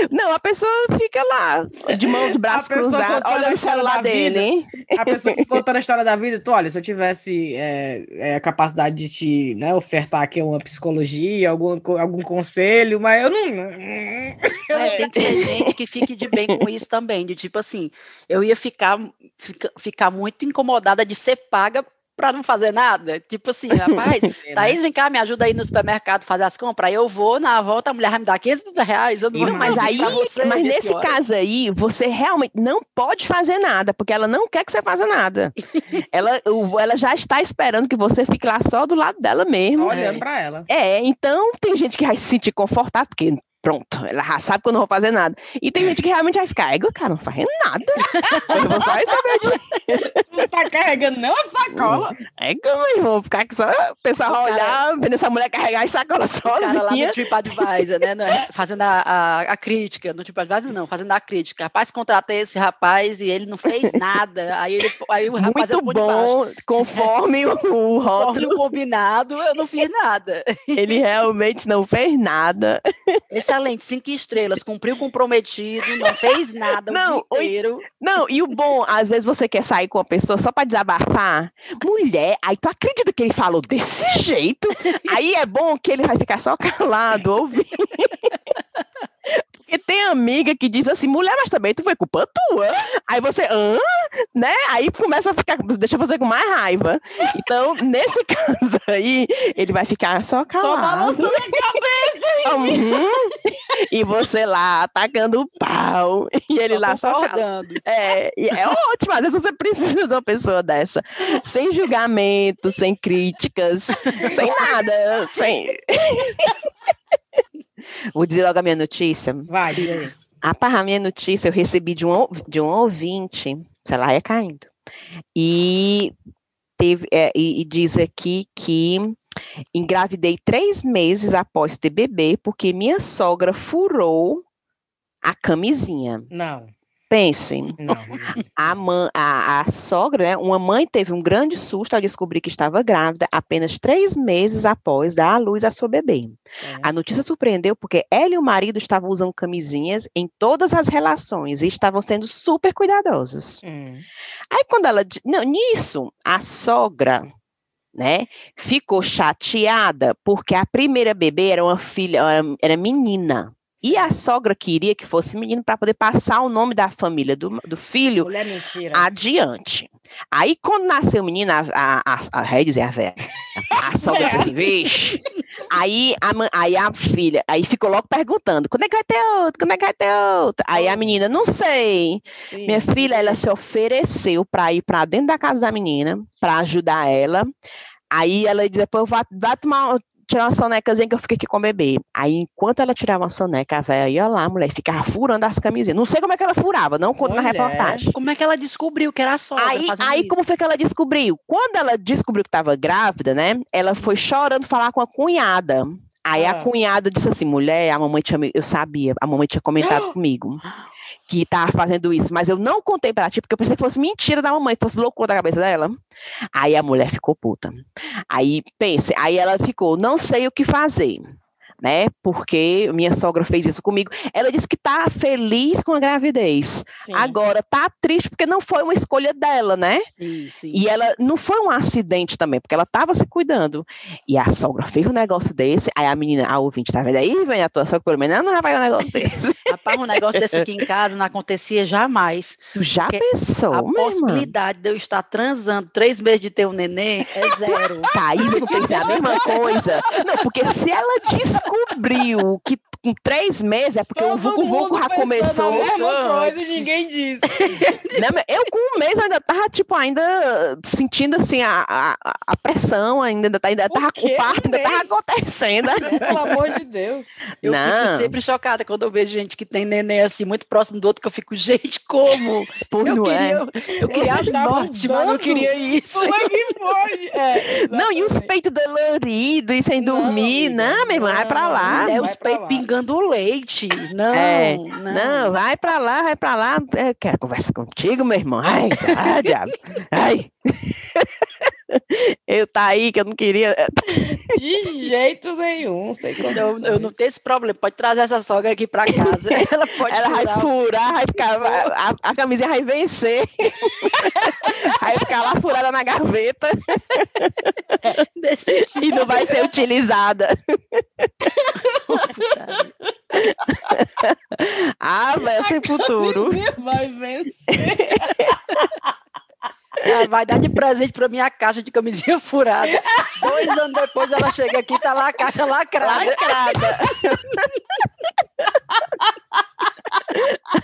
Não, a pessoa fica lá, de mão de braço cruzado, olha o celular dele. A pessoa que contando a história da vida, tu, olha, se eu tivesse é, é, a capacidade de te né, ofertar aqui uma psicologia, algum, algum conselho, mas eu não. É, tem que ser gente que fique de bem com isso também, de tipo assim, eu ia ficar, fica, ficar muito incomodada de ser paga para não fazer nada. Tipo assim, rapaz, né? Thaís, vem cá, me ajuda aí no supermercado fazer as compras. Aí eu vou, na volta a mulher vai me dar 500 reais. Eu não vou mas aí, você, mas nesse hora. caso aí, você realmente não pode fazer nada, porque ela não quer que você faça nada. ela, ela já está esperando que você fique lá só do lado dela mesmo. Só olhando é. para ela. É, então tem gente que vai se sentir confortável, porque pronto, ela já sabe que eu não vou fazer nada. E tem gente que realmente vai ficar, ego, cara, não faz nada. eu vou só saber de... Não tá carregando nem uma sacola. Ego, meu irmão, vou ficar aqui só, o pessoal olhar, vendo essa mulher carregar as sacolas sozinha. O cara lá no TripAdvisor, né, é, fazendo a, a, a, crítica, no TripAdvisor não, fazendo a crítica. Rapaz, contratei esse rapaz e ele não fez nada. Aí, ele, aí o rapaz Muito bom, conforme o, o rótulo. Conforme o combinado, eu não fiz nada. Ele realmente não fez nada. Esse excelente, cinco estrelas, cumpriu o comprometido, não fez nada não, o inteiro. Não, e o bom, às vezes você quer sair com uma pessoa só para desabafar. Mulher, aí tu acredita que ele falou desse jeito? Aí é bom que ele vai ficar só calado, ouvindo. Porque tem amiga que diz assim, mulher, mas também tu foi culpa tua. Aí você, hã? Né? Aí começa a ficar, deixa você com mais raiva. Então, nesse caso aí, ele vai ficar só calado. Só balançando a cabeça. Uhum. E você lá, atacando o pau. E ele só lá só calado. É, é ótimo. Às vezes você precisa de uma pessoa dessa. Sem julgamento, sem críticas, sem nada. Sem... Vou dizer logo a minha notícia. Vai, diz A, a minha notícia eu recebi de um, de um ouvinte, sei lá, ia caindo. E, teve, é, e, e diz aqui que engravidei três meses após ter bebê, porque minha sogra furou a camisinha. Não. Pensem, a, mãe, a, a, sogra, né, uma mãe teve um grande susto ao descobrir que estava grávida apenas três meses após dar à luz a sua bebê. A notícia surpreendeu porque ela e o marido estavam usando camisinhas em todas as relações e estavam sendo super cuidadosos. Hum. Aí quando ela, não, nisso, a sogra, né, ficou chateada porque a primeira bebê era uma filha, era menina. E a sogra queria que fosse menino para poder passar o nome da família do, do filho adiante. Aí, quando nasceu o menino, a, a, a, a, dizer a velha, a sogra disse assim, vixe. Aí a, aí a filha, aí ficou logo perguntando, quando é que vai ter outro? Quando é que vai ter outro? Aí a menina, não sei. Sim. Minha filha, ela se ofereceu para ir para dentro da casa da menina, para ajudar ela. Aí ela disse, depois vou, vou tomar, tirar uma sonecazinha que eu fiquei aqui com o bebê. Aí, enquanto ela tirava uma soneca, a velha ia lá, a mulher ficava furando as camisinhas. Não sei como é que ela furava, não conta na reportagem. Como é que ela descobriu que era só? Aí, aí como foi que ela descobriu? Quando ela descobriu que estava grávida, né? Ela foi chorando falar com a cunhada. Aí ah. a cunhada disse assim, mulher, a mamãe tinha, eu sabia, a mamãe tinha comentado comigo que estava fazendo isso, mas eu não contei pra ti, porque eu pensei que fosse mentira da mamãe, que fosse loucura da cabeça dela. Aí a mulher ficou puta. Aí pense, aí ela ficou, não sei o que fazer né? Porque minha sogra fez isso comigo. Ela disse que tá feliz com a gravidez. Sim. Agora tá triste porque não foi uma escolha dela, né? Sim, sim. E ela não foi um acidente também, porque ela tava se cuidando. E a sogra fez um negócio desse, aí a menina, a ouvinte, tá vendo aí, vem a tua sogra, pelo menos não vai um negócio desse. Rapaz, um negócio desse aqui em casa não acontecia jamais. Tu já pensou, A possibilidade de eu estar transando três meses de ter um neném é zero. Tá, aí eu pensei a mesma coisa. Não, porque se ela disse descobriu que com três meses é porque Todo o Vucu Vucu já começou. A mesma coisa e ninguém disse. Não, eu com um mês ainda tava, tipo, ainda sentindo assim a, a, a pressão, ainda, ainda tava com o parto, ainda tava acontecendo. Pelo amor de Deus. Eu não. fico sempre chocada quando eu vejo gente que tem neném assim, muito próximo do outro, que eu fico, gente, como? Por eu, queria, é. eu queria a morte, mas não queria isso. Como é que pode? É, não, e os peitos doloridos e sem não, dormir, amiga, não, meu irmão, vai pra lá. É, os peitos pingando leite. Não, é, não, não. vai pra lá, vai pra lá. Eu quero conversar contigo, meu irmão. Ai, ai, diabo. Ai. Eu tá aí que eu não queria. De jeito nenhum, sem Eu, condições. eu não tenho esse problema. Pode trazer essa sogra aqui pra casa. Ela pode Ela vai furar. furar, vai ficar. A, a camisinha vai vencer. Vai ficar lá furada na gaveta desse tipo. e não vai ser utilizada. Ah, velho, sem futuro. Vai vencer. Ela vai dar de presente pra minha caixa de camisinha furada. Dois anos depois ela chega aqui e tá lá a caixa lacrada. Lacrada.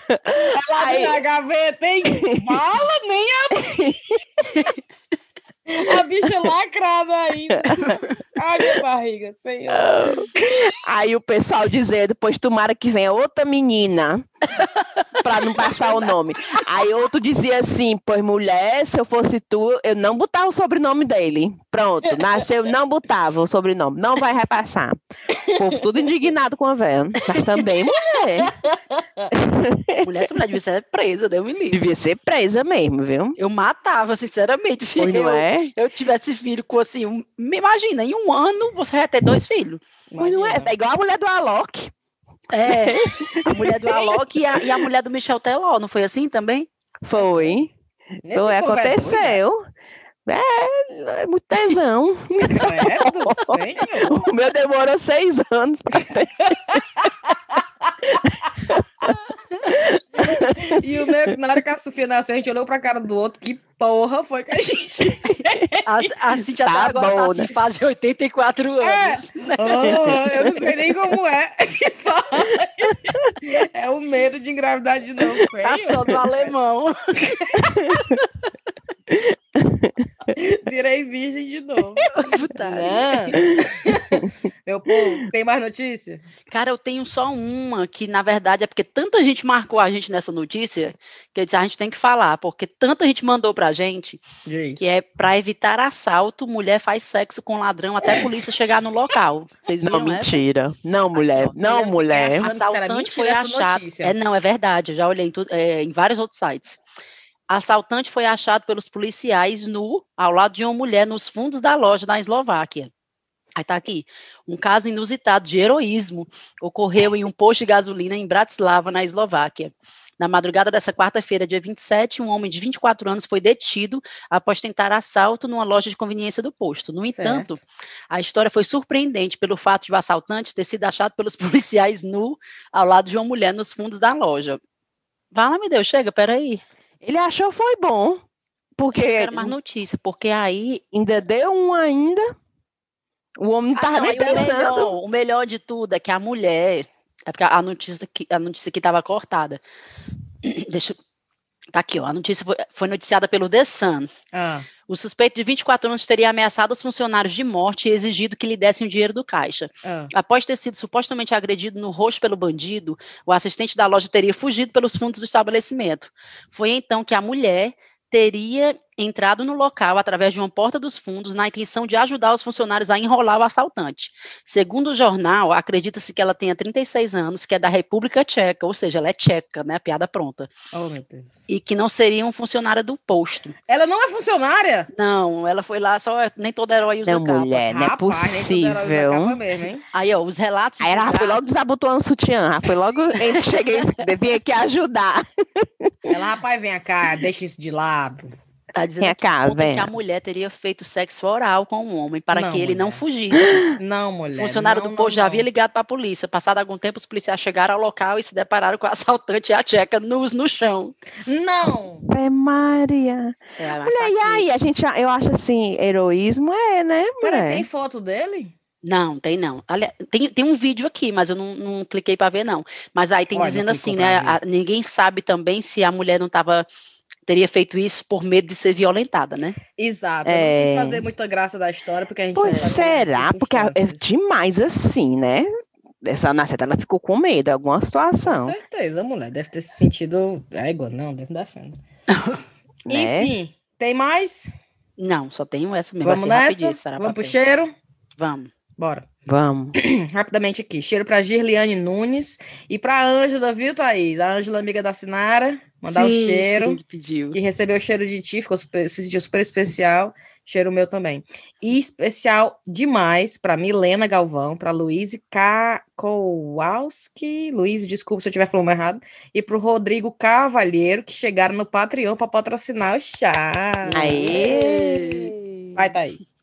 Ela abre Aí- na gaveta, hein? Fala, nem abre. A bicha lacrada ainda. Ai, minha barriga, senhor. Aí o pessoal dizendo, pois tomara que venha outra menina, para não passar o nome. Aí outro dizia assim, pois mulher, se eu fosse tu, eu não botava o sobrenome dele. Pronto, nasceu, não botava o sobrenome, não vai repassar. O povo tudo indignado com a velha. Mas também mulher. Mulher, essa mulher devia ser presa, deu me livre. Devia ser presa mesmo, viu? Eu matava, sinceramente, se eu, é? eu tivesse filho com assim, um, imagina, em um ano você vai ter dois filhos. Pois não é? É igual a mulher do Alok. É, a mulher do Alok e a, e a mulher do Michel Teló, não foi assim também? Foi. É doido, aconteceu. É, é muito tesão. Credo. O meu demorou seis anos. E o meu, na hora que a Sofia nasceu, a gente olhou pra cara do outro. Que porra foi que a gente A, a Cintia Tá agora tá bom, assim, né? faz 84 É. anos. Ah, eu não sei nem como é que fala. É o medo de engravidar de novo. Tá só do alemão. Virei virgem de novo. Não. Meu povo, tem mais notícia? Cara, eu tenho só uma, que na verdade é porque tanta gente marcou a gente nessa notícia, que eu disse, a gente tem que falar, porque tanta gente mandou pra gente, Diz. que é pra evitar assalto, mulher faz sexo com ladrão até a polícia chegar no local. Vocês Não, viram essa? mentira. Não, mulher. Não, mulher. era Assaltante mentira, foi essa achado. notícia. É, não, é verdade. Eu já olhei em, tu- é, em vários outros sites. Assaltante foi achado pelos policiais nu, ao lado de uma mulher, nos fundos da loja na Eslováquia. Aí tá aqui. Um caso inusitado de heroísmo ocorreu em um posto de gasolina em Bratislava, na Eslováquia. Na madrugada dessa quarta-feira, dia 27, um homem de 24 anos foi detido após tentar assalto numa loja de conveniência do posto. No Certo. entanto, a história foi surpreendente pelo fato de o assaltante ter sido achado pelos policiais nu ao lado de uma mulher nos fundos da loja. Fala, me Deus, chega, peraí. Ele achou foi bom. Porque Eu quero mais notícia, porque aí. ainda deu um ainda. O homem não Ah, tava não, nem aí o, pensando. melhor, o melhor de tudo é que a mulher. É porque a notícia aqui, a notícia aqui estava cortada. Deixa eu. Tá aqui, ó. A notícia foi, foi noticiada pelo The Sun. Ah, O suspeito de 24 anos teria ameaçado os funcionários de morte e exigido que lhe dessem o dinheiro do caixa. ah. Após ter sido supostamente agredido no rosto pelo bandido, o assistente da loja teria fugido pelos fundos do estabelecimento. Foi então que a mulher teria entrado no local através de uma porta dos fundos na intenção de ajudar os funcionários a enrolar o assaltante. Segundo o jornal, acredita-se que ela tenha 36 anos, que é da República Tcheca, ou seja, ela é tcheca, né? Piada pronta. Oh, meu Deus. E que não seria um funcionária do posto. Ela não é funcionária? Não, ela foi lá só nem todo herói usa Não, capa. mulher, não é Rapaz, nem todo herói usa capa possível. mesmo, hein? Aí, ó, os relatos Aí ela já foi logo desabotoando o sutiã. Foi logo. Ele cheguei, vim aqui ajudar. Ela, rapaz, vem cá, deixa isso de lado. Tá dizendo que vem. a mulher teria feito sexo oral com o homem para Não, que ele não mulher. fugisse. Não, O mulher. funcionário não, do não, posto já não. havia ligado para a polícia. Passado algum tempo, os policiais chegaram ao local e se depararam com o assaltante e a tcheca nus no chão. Não! É Maria. É, mas Mulher, tá e aí? A gente, eu acho assim, heroísmo é, né, Peraí, mulher? tem foto dele? Não, tem não. Aliás, tem, tem um vídeo aqui, mas eu não, não cliquei para ver, não. Mas aí tem Olha, dizendo assim, né? a- ninguém sabe também se a mulher não estava. Teria feito isso por medo de ser violentada, né? Exato. Eu não É. quis fazer muita graça da história, porque a gente Pois será? Porque é demais assim, né? Essa nascida, ela ficou com medo, alguma Com situação. certeza, a mulher deve ter se sentido. É igual, não, deve dar fé. Né? Enfim, tem mais? Não, só tenho essa mesmo. Vamos ser nessa? rapidinho, Vamos pro cheiro? Vamos. Bora. Vamos. Rapidamente aqui. Cheiro pra Girliane Nunes e pra Ângela, viu, Thaís? A Ângela, amiga da Sinara. Mandar o Sim, cheiro. sim, que pediu. que recebeu o cheiro de ti, ficou super, se sentiu super especial, cheiro meu também. E especial demais para Milena Galvão, para Ka- Kowalski, Luíse, desculpa se eu estiver falando errado, e para o Rodrigo Cavalheiro, que chegaram no Patreon para patrocinar o chá. Aê! Vai, Thaís.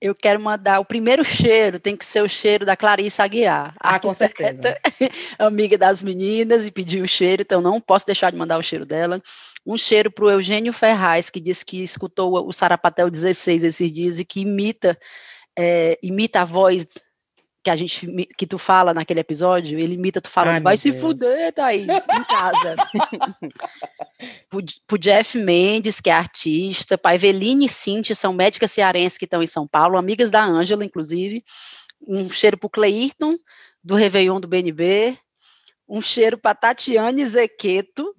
Eu quero mandar o primeiro cheiro, tem que ser o cheiro da Clarice Aguiar. Ah, com certeza. arquiteta, amiga das meninas e pediu o cheiro, então não posso deixar de mandar o cheiro dela. Um cheiro para o Eugênio Ferraz, que disse que escutou o Sarapatel 16 esses dias e que imita, é, imita a voz que a gente que tu fala naquele episódio, ele imita tu falando, Ai, vai se Deus. fuder, Thaís, em casa. pro, pro Jeff Mendes, que é artista, para Eveline e Cintia, são médicas cearenses que estão em São Paulo, amigas da Ângela, inclusive. Um cheiro para o Cleirton, do Réveillon do BNB. Um cheiro para Tatiane Zequeto,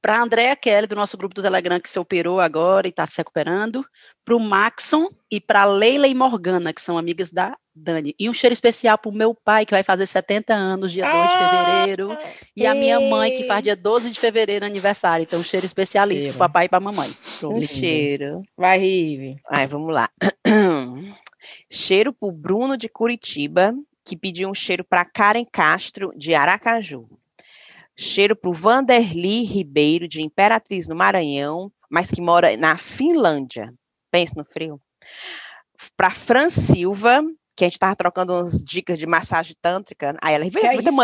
para a Andréa Kelly, do nosso grupo do Telegram, que se operou agora e está se recuperando. Para o Maxon e para Leila e Morgana, que são amigas da Dani. E um cheiro especial para o meu pai, que vai fazer 70 anos, dia 2 de fevereiro. E a minha mãe, que faz dia 12 de fevereiro aniversário. Então, um cheiro especialíssimo para papai e para mamãe. Um Lindo. cheiro. Vai, Rive. Ai, vamos lá. cheiro pro Bruno de Curitiba, que pediu um cheiro para Karen Castro, de Aracaju. Cheiro pro Vanderly Ribeiro, de Imperatriz, no Maranhão, mas que mora na Finlândia. Pense no frio. Para Fran Silva, que a gente tava trocando umas dicas de massagem tântrica. Aí ela Que é veio, isso?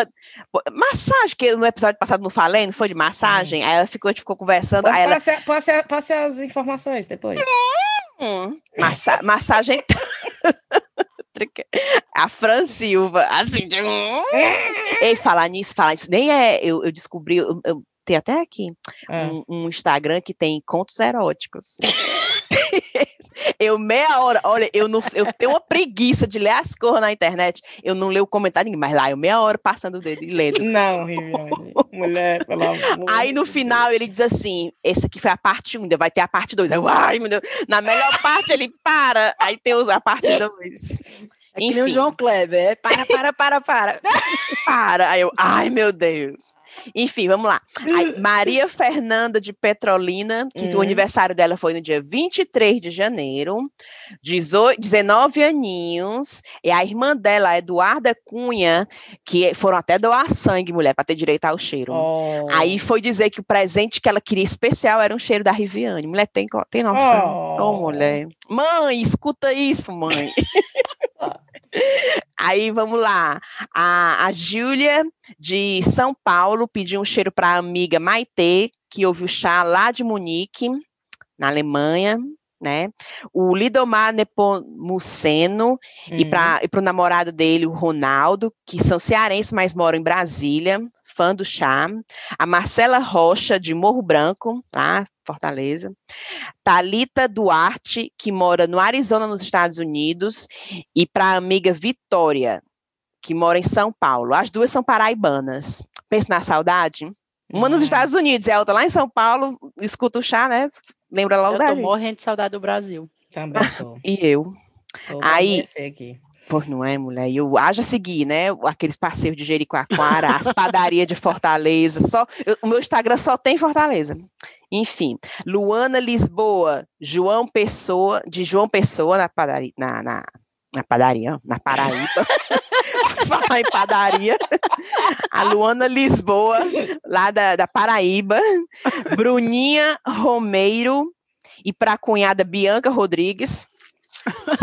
massagem, que no episódio passado não falei, não foi de massagem? Aí ela ficou, a gente ficou conversando. Aí ela, Passe, passe, passe as informações depois. Hum, massa- massagem tântrica. A Fran Silva, assim, de... Ei, falar nisso, falar isso, nem é, eu, eu descobri, eu, eu tenho até aqui Ah. um, um Instagram que tem contos eróticos. eu meia hora, olha, eu não, eu tenho uma preguiça de ler as cores na internet, eu não leio o comentário, ninguém, mas lá eu meia hora passando o dedo e lendo. Não, Riviane. Mulher, pelo amor. Aí no final ele diz assim: esse aqui foi a parte 1, ainda vai ter a parte 2. Eu, ai, meu Deus. Na melhor parte ele para, aí tem a parte 2. É que nem o Enfim. João Kleber. É, para, para, para, para. Para. Aí eu, ai meu Deus. Enfim, vamos lá. Aí, Maria Fernanda de Petrolina, que o Hum. aniversário dela foi no dia 23 de janeiro, 18, 19 aninhos, e a irmã dela, Eduarda Cunha, que foram até doar sangue, mulher, para ter direito ao cheiro. Oh. Aí foi dizer que o presente que ela queria especial era um cheiro da Riviane. Mulher, tem, tem noção? Oh. Ô, mulher. Mãe, escuta isso, mãe. Aí, vamos lá. A, a Júlia, de São Paulo, pediu um cheiro para a amiga Maitê, que ouve o chá lá de Munique, na Alemanha, né? O Lidomar Nepomuceno, e Hum. para o namorado dele, o Ronaldo, que são cearenses, mas moram em Brasília, fã do chá. A Marcela Rocha, de Morro Branco, lá, Fortaleza. Talita Duarte, que mora no Arizona, nos Estados Unidos. E para a amiga Vitória, que mora em São Paulo. As duas são paraibanas. Pensa na saudade? Uma nos Hum. Estados Unidos e a outra lá em São Paulo, escuta o chá, né? Lembra logo Eu da tô gente. morrendo de saudade do Brasil. Também tô. E eu. tô Aí- Aí. aqui. Pois não é, mulher? E eu haja seguir, né? Aqueles passeios de Jericoacoara, as padarias de Fortaleza. Só, eu- o meu Instagram só tem Fortaleza. Enfim, Luana Lisboa, João Pessoa, de João Pessoa na padaria, na, na, na padaria, na Paraíba. Falar em padaria. A Luana Lisboa, lá da, da Paraíba. Bruninha Romeiro e para a cunhada Bianca Rodrigues.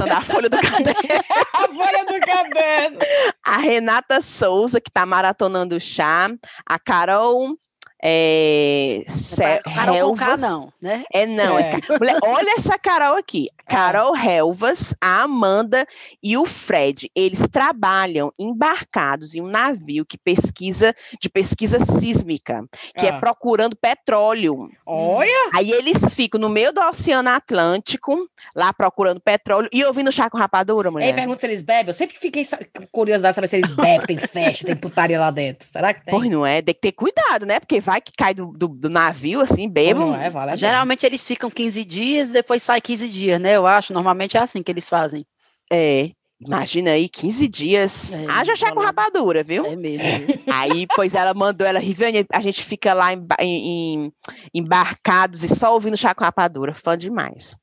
da Folha do Caderno. A folha do caderno. A Renata Souza, que está maratonando o chá. A Carol. É, é pra- Carol com K, Helvas. não, né? É, não. é- Mulher, olha essa Carol aqui. Carol Helvas, a Amanda e o Fred. Eles trabalham embarcados em um navio que pesquisa de pesquisa sísmica, que é Ah. procurando petróleo. Olha! Aí eles ficam no meio do Oceano Atlântico, lá procurando petróleo e ouvindo chá com rapadura, mulher. Aí pergunta se eles bebem. Eu sempre fiquei sa- com curiosidade saber se eles bebem, tem festa, tem putaria lá dentro. Será que tem? Pois não é, tem que ter cuidado, né? Porque vai que cai do, do, do navio, assim, bebo. não é, vale a pena. Geralmente eles ficam 15 dias e depois sai 15 dias, né? Eu acho. Normalmente é assim que eles fazem. É. Imagina aí, 15 dias. É, Haja chá com rapadura, viu? É mesmo. Aí, pois ela mandou ela, Riviane, a gente fica lá em- em- embarcados e só ouvindo chá com rapadura, fã demais.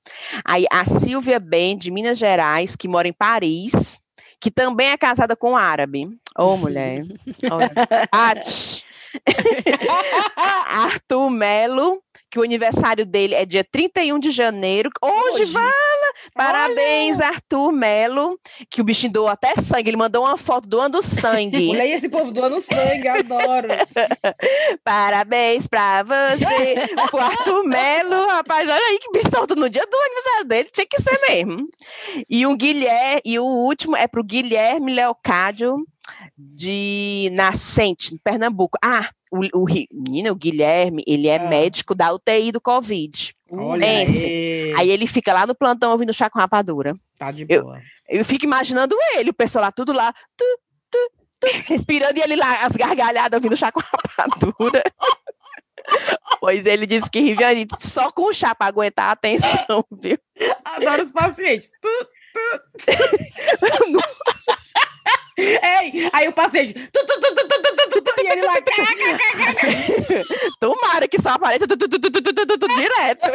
Aí a Silvia Ben, de Minas Gerais, que mora em Paris, que também é casada com um árabe. Ô, mulher. Olha. Ati. Arthur Melo, que o aniversário dele é dia 31 de janeiro. Hoje, Hoje. fala! Parabéns, Arthur Melo, que o bichinho doou até sangue. Ele mandou uma foto doando sangue. Olha aí esse povo doando sangue, adoro. Parabéns pra você, Arthur Melo, rapaz, olha aí que bicho solto no dia do aniversário dele, tinha que ser mesmo. E o Guilherme, e o último é pro Guilherme Leocádio, de Nascente, Pernambuco. Ah, o, o, menino, o Guilherme, ele é Ah. médico da UTI do Covid. Olha Pense. aí. Aí ele fica lá no plantão ouvindo chá com rapadura. Tá de Eu- boa. Eu fico imaginando ele, o pessoal lá, tudo lá, tu, tu, tu, respirando, e ele lá, as gargalhadas, ouvindo chá com rapadura. pois ele disse que Riviane, só com o chá para aguentar a atenção, viu? Adoro os pacientes. Tu, tu, tu. Ei! Aí o passeio. Tu, tu, tu, tu, tu, tu, tu, tu, e ele lá. Tomara que só apareça tu, tu, tu, tu, tu, tu, tu, direto.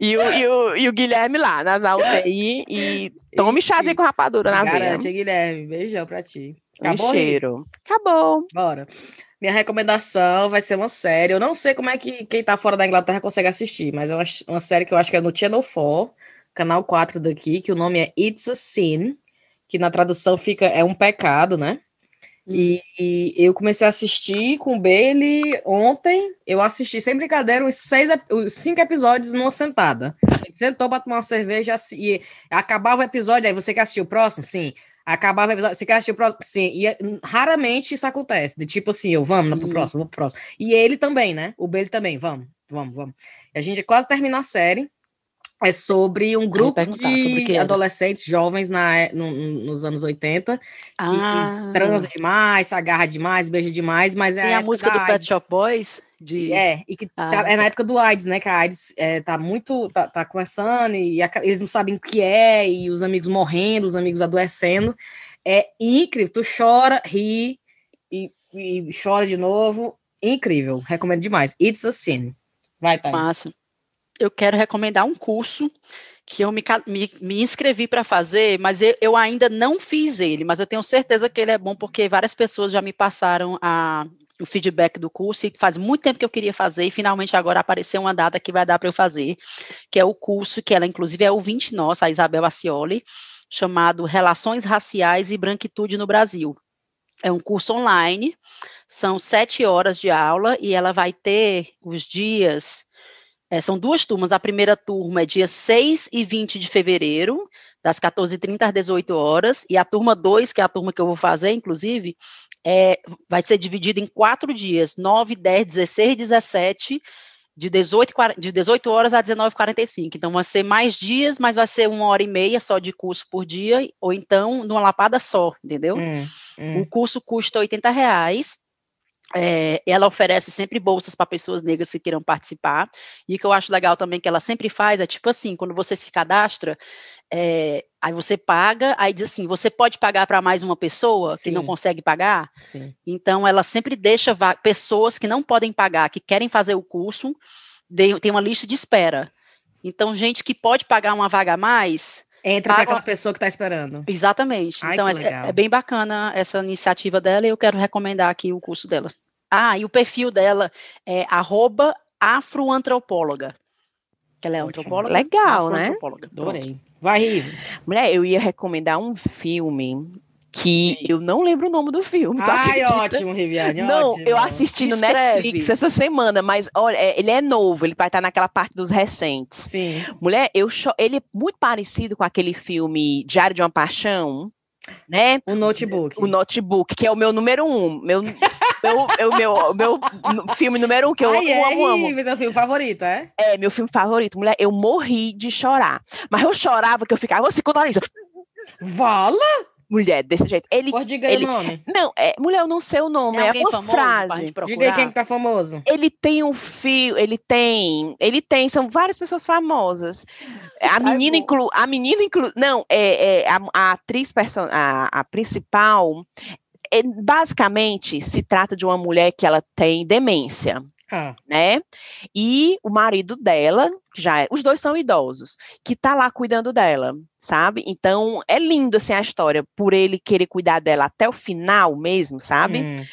E o, e, o, e o Guilherme lá, nas altas aí. e tome chazinho com rapadura na veia. Garante, Guilherme. Beijão pra ti. Acabou. Um cheiro. Acabou. Bora. Minha recomendação vai ser uma série. Eu não sei como é que quem tá fora da Inglaterra consegue assistir, mas é uma, uma série que eu acho que é no Channel 4, canal 4 daqui, que o nome é It's a Sin que na tradução fica é um pecado, né? E, e eu comecei a assistir com o Bailey ontem. Eu assisti, sem brincadeira, uns, seis, uns cinco episódios numa sentada. Sentou pra tomar uma cerveja e acabava o episódio. Aí você quer assistir o próximo? Sim. Acabava o episódio. Você quer assistir o próximo? Sim. E hum, raramente isso acontece. De tipo assim, eu vamos pro Uhum. próximo, vou pro próximo. E ele também, né? O Bailey também, vamos, vamos, vamos. E a gente quase termina a série. É sobre um grupo que de adolescentes jovens na, é- no- no- nos anos 80 que Ah, transa demais, se agarra demais, beija demais, mas é Tem a época música do Pet. Shop Boys? De... É, e que Ah, tá- é na época do AIDS, né? Que a AIDS é, tá muito. tá, tá começando e a- eles não sabem o que é, e os amigos morrendo, os amigos adoecendo. É incrível. Tu chora, ri e, e chora de novo. Incrível. Recomendo demais. It's a Sin. Vai, tá. Massa. Eu quero recomendar um curso que eu me, me, me inscrevi para fazer, mas eu, eu ainda não fiz ele, mas eu tenho certeza que ele é bom porque várias pessoas já me passaram a, o feedback do curso e faz muito tempo que eu queria fazer e finalmente agora apareceu uma data que vai dar para eu fazer, que é o curso que ela inclusive é ouvinte nossa, a Isabel Acioli, chamado Relações Raciais e Branquitude no Brasil. É um curso online, são sete horas de aula e ela vai ter os dias é, são duas turmas. A primeira turma é dia 6 e 20 de fevereiro, das 14h30 às 18 horas. E a turma 2, que é a turma que eu vou fazer, inclusive, é, vai ser dividida em quatro dias: 9, 10, 16 e 17, de 18, quar- de 18 horas a 19h45. Então, vai ser mais dias, mas vai ser uma hora e meia só de curso por dia, ou então numa lapada só, entendeu? Hum, hum. O curso custa 80 reais. É, ela oferece sempre bolsas para pessoas negras que queiram participar. E o que eu acho legal também que ela sempre faz é tipo assim: quando você se cadastra, é, aí você paga, aí diz assim: você pode pagar para mais uma pessoa que não Sim. consegue pagar. Sim. Então, ela sempre deixa pessoas que não podem pagar, que querem fazer o curso, de- tem uma lista de espera. Então, gente que pode pagar uma vaga a mais, Entra para aquela pessoa que tá esperando. Exatamente. Ai, então, é- é, bem bacana essa iniciativa dela e eu quero recomendar aqui o curso dela. Ah, e o perfil dela é arroba afroantropóloga. Que ela é Ótimo. antropóloga? Legal, né? Adorei. Vai, Rivo. Mulher, eu ia recomendar um filme que eu não lembro o nome do filme. tu Ai, ótimo, Riviane. Não, ótimo. eu assisti no Escreve. Netflix essa semana, mas olha, é- ele é novo, ele vai estar naquela parte dos recentes. Sim. Mulher, eu cho- ele é muito parecido com aquele filme Diário de uma Paixão, né? O notebook. O Notebook, que é o meu número um, meu, meu, meu, meu, filme número um, que eu Ai, amo, é, amo, meu filme favorito, é? É, meu filme favorito. Mulher, eu morri de chorar. Mas eu chorava que eu ficava assim, com o nariz. Vala? Mulher desse jeito. Ele, Pô, diga aí ele- o nome. não, é, mulher, eu não sei o nome, Tem é alguém uma famoso pra frase. Diga aí quem que tá famoso. Ele tem um fio, ele tem, ele tem, são várias pessoas famosas. A Tá menina inclu, a menina inclu, não, é, é a, a atriz person, a, a principal, é, basicamente se trata de uma mulher que ela tem demência, Ah, né? E o marido dela, que já é, os dois são idosos, que tá lá cuidando dela, sabe? Então é lindo assim a história, por ele querer cuidar dela até o final mesmo, sabe? hum.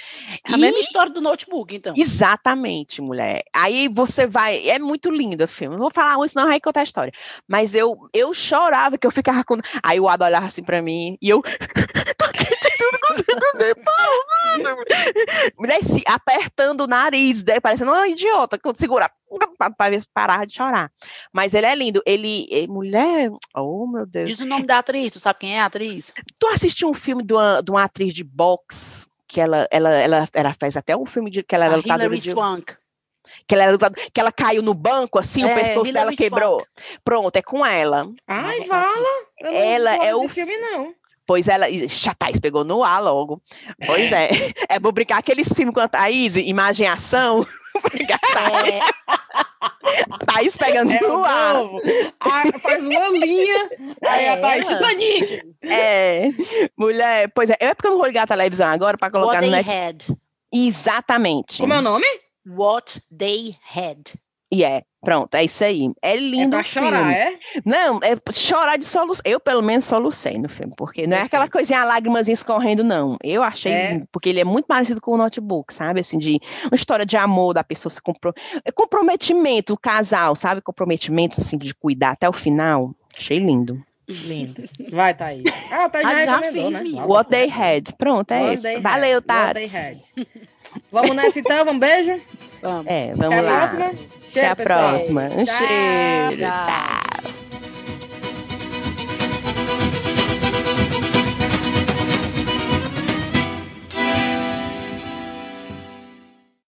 É a mesma história do notebook, então. Exatamente, mulher. Aí você vai. É muito lindo o filme. Não vou falar muito, não vai contar a história. Mas eu, eu chorava que eu ficava com. Aí o Ada olhava assim pra mim e eu. Para, Mulher, se apertando o nariz, né, parecendo uma idiota, que eu segurar pra, pra ver se parar de chorar. Mas ele é lindo. Ele. é- mulher. Oh, meu Deus. Diz o nome da atriz, tu sabe quem é a atriz? Tu assistiu um filme de uma, de uma atriz de boxe? Que ela, ela, ela, ela fez até um filme de que ela era A lutadora Hilary de Swank. que ela que ela caiu no banco, assim, o É, pescoço dela quebrou. Swank. Pronto, é com ela. Ai, Não, vala. Eu não Ela gosto é o- filme, não. Pois ela. Thaís pegou no ar logo. Pois é. É bom brincar aqueles filmes com a Thaís, imagem ação. É, Thaís pegando É no ar. novo. Ah, faz uma linha. Aí a É, Thaís, ela. Titanic. É. Mulher, pois é. É porque eu não vou ligar a televisão agora pra colocar What no They Net. Had. Exatamente. Como é o nome? What They Had. E é. Pronto, é isso aí. É É lindo pra o filme. chorar, é? Não, é chorar de soluço. Eu, pelo menos, solucei no filme, porque não é aquela Perfeito. coisinha, lágrimas escorrendo, não. Eu achei É. porque ele é muito parecido com o notebook, sabe? Assim, de uma história de amor da pessoa se compro... é comprometimento, o casal, sabe? Comprometimento, assim, de cuidar até o final. Achei lindo. Lindo. Vai, Thaís. Ah, a Thaís Ah, já fiz, né? Logo What foi. they had. Pronto, é What isso. they Valeu, had. What they Tati. had. Vamos nessa então, um beijo. Vamos. É, vamos Até a lá. próxima. Até Cheiro, a pessoal. próxima. Um Tchau. cheiro. Tchau. Tá.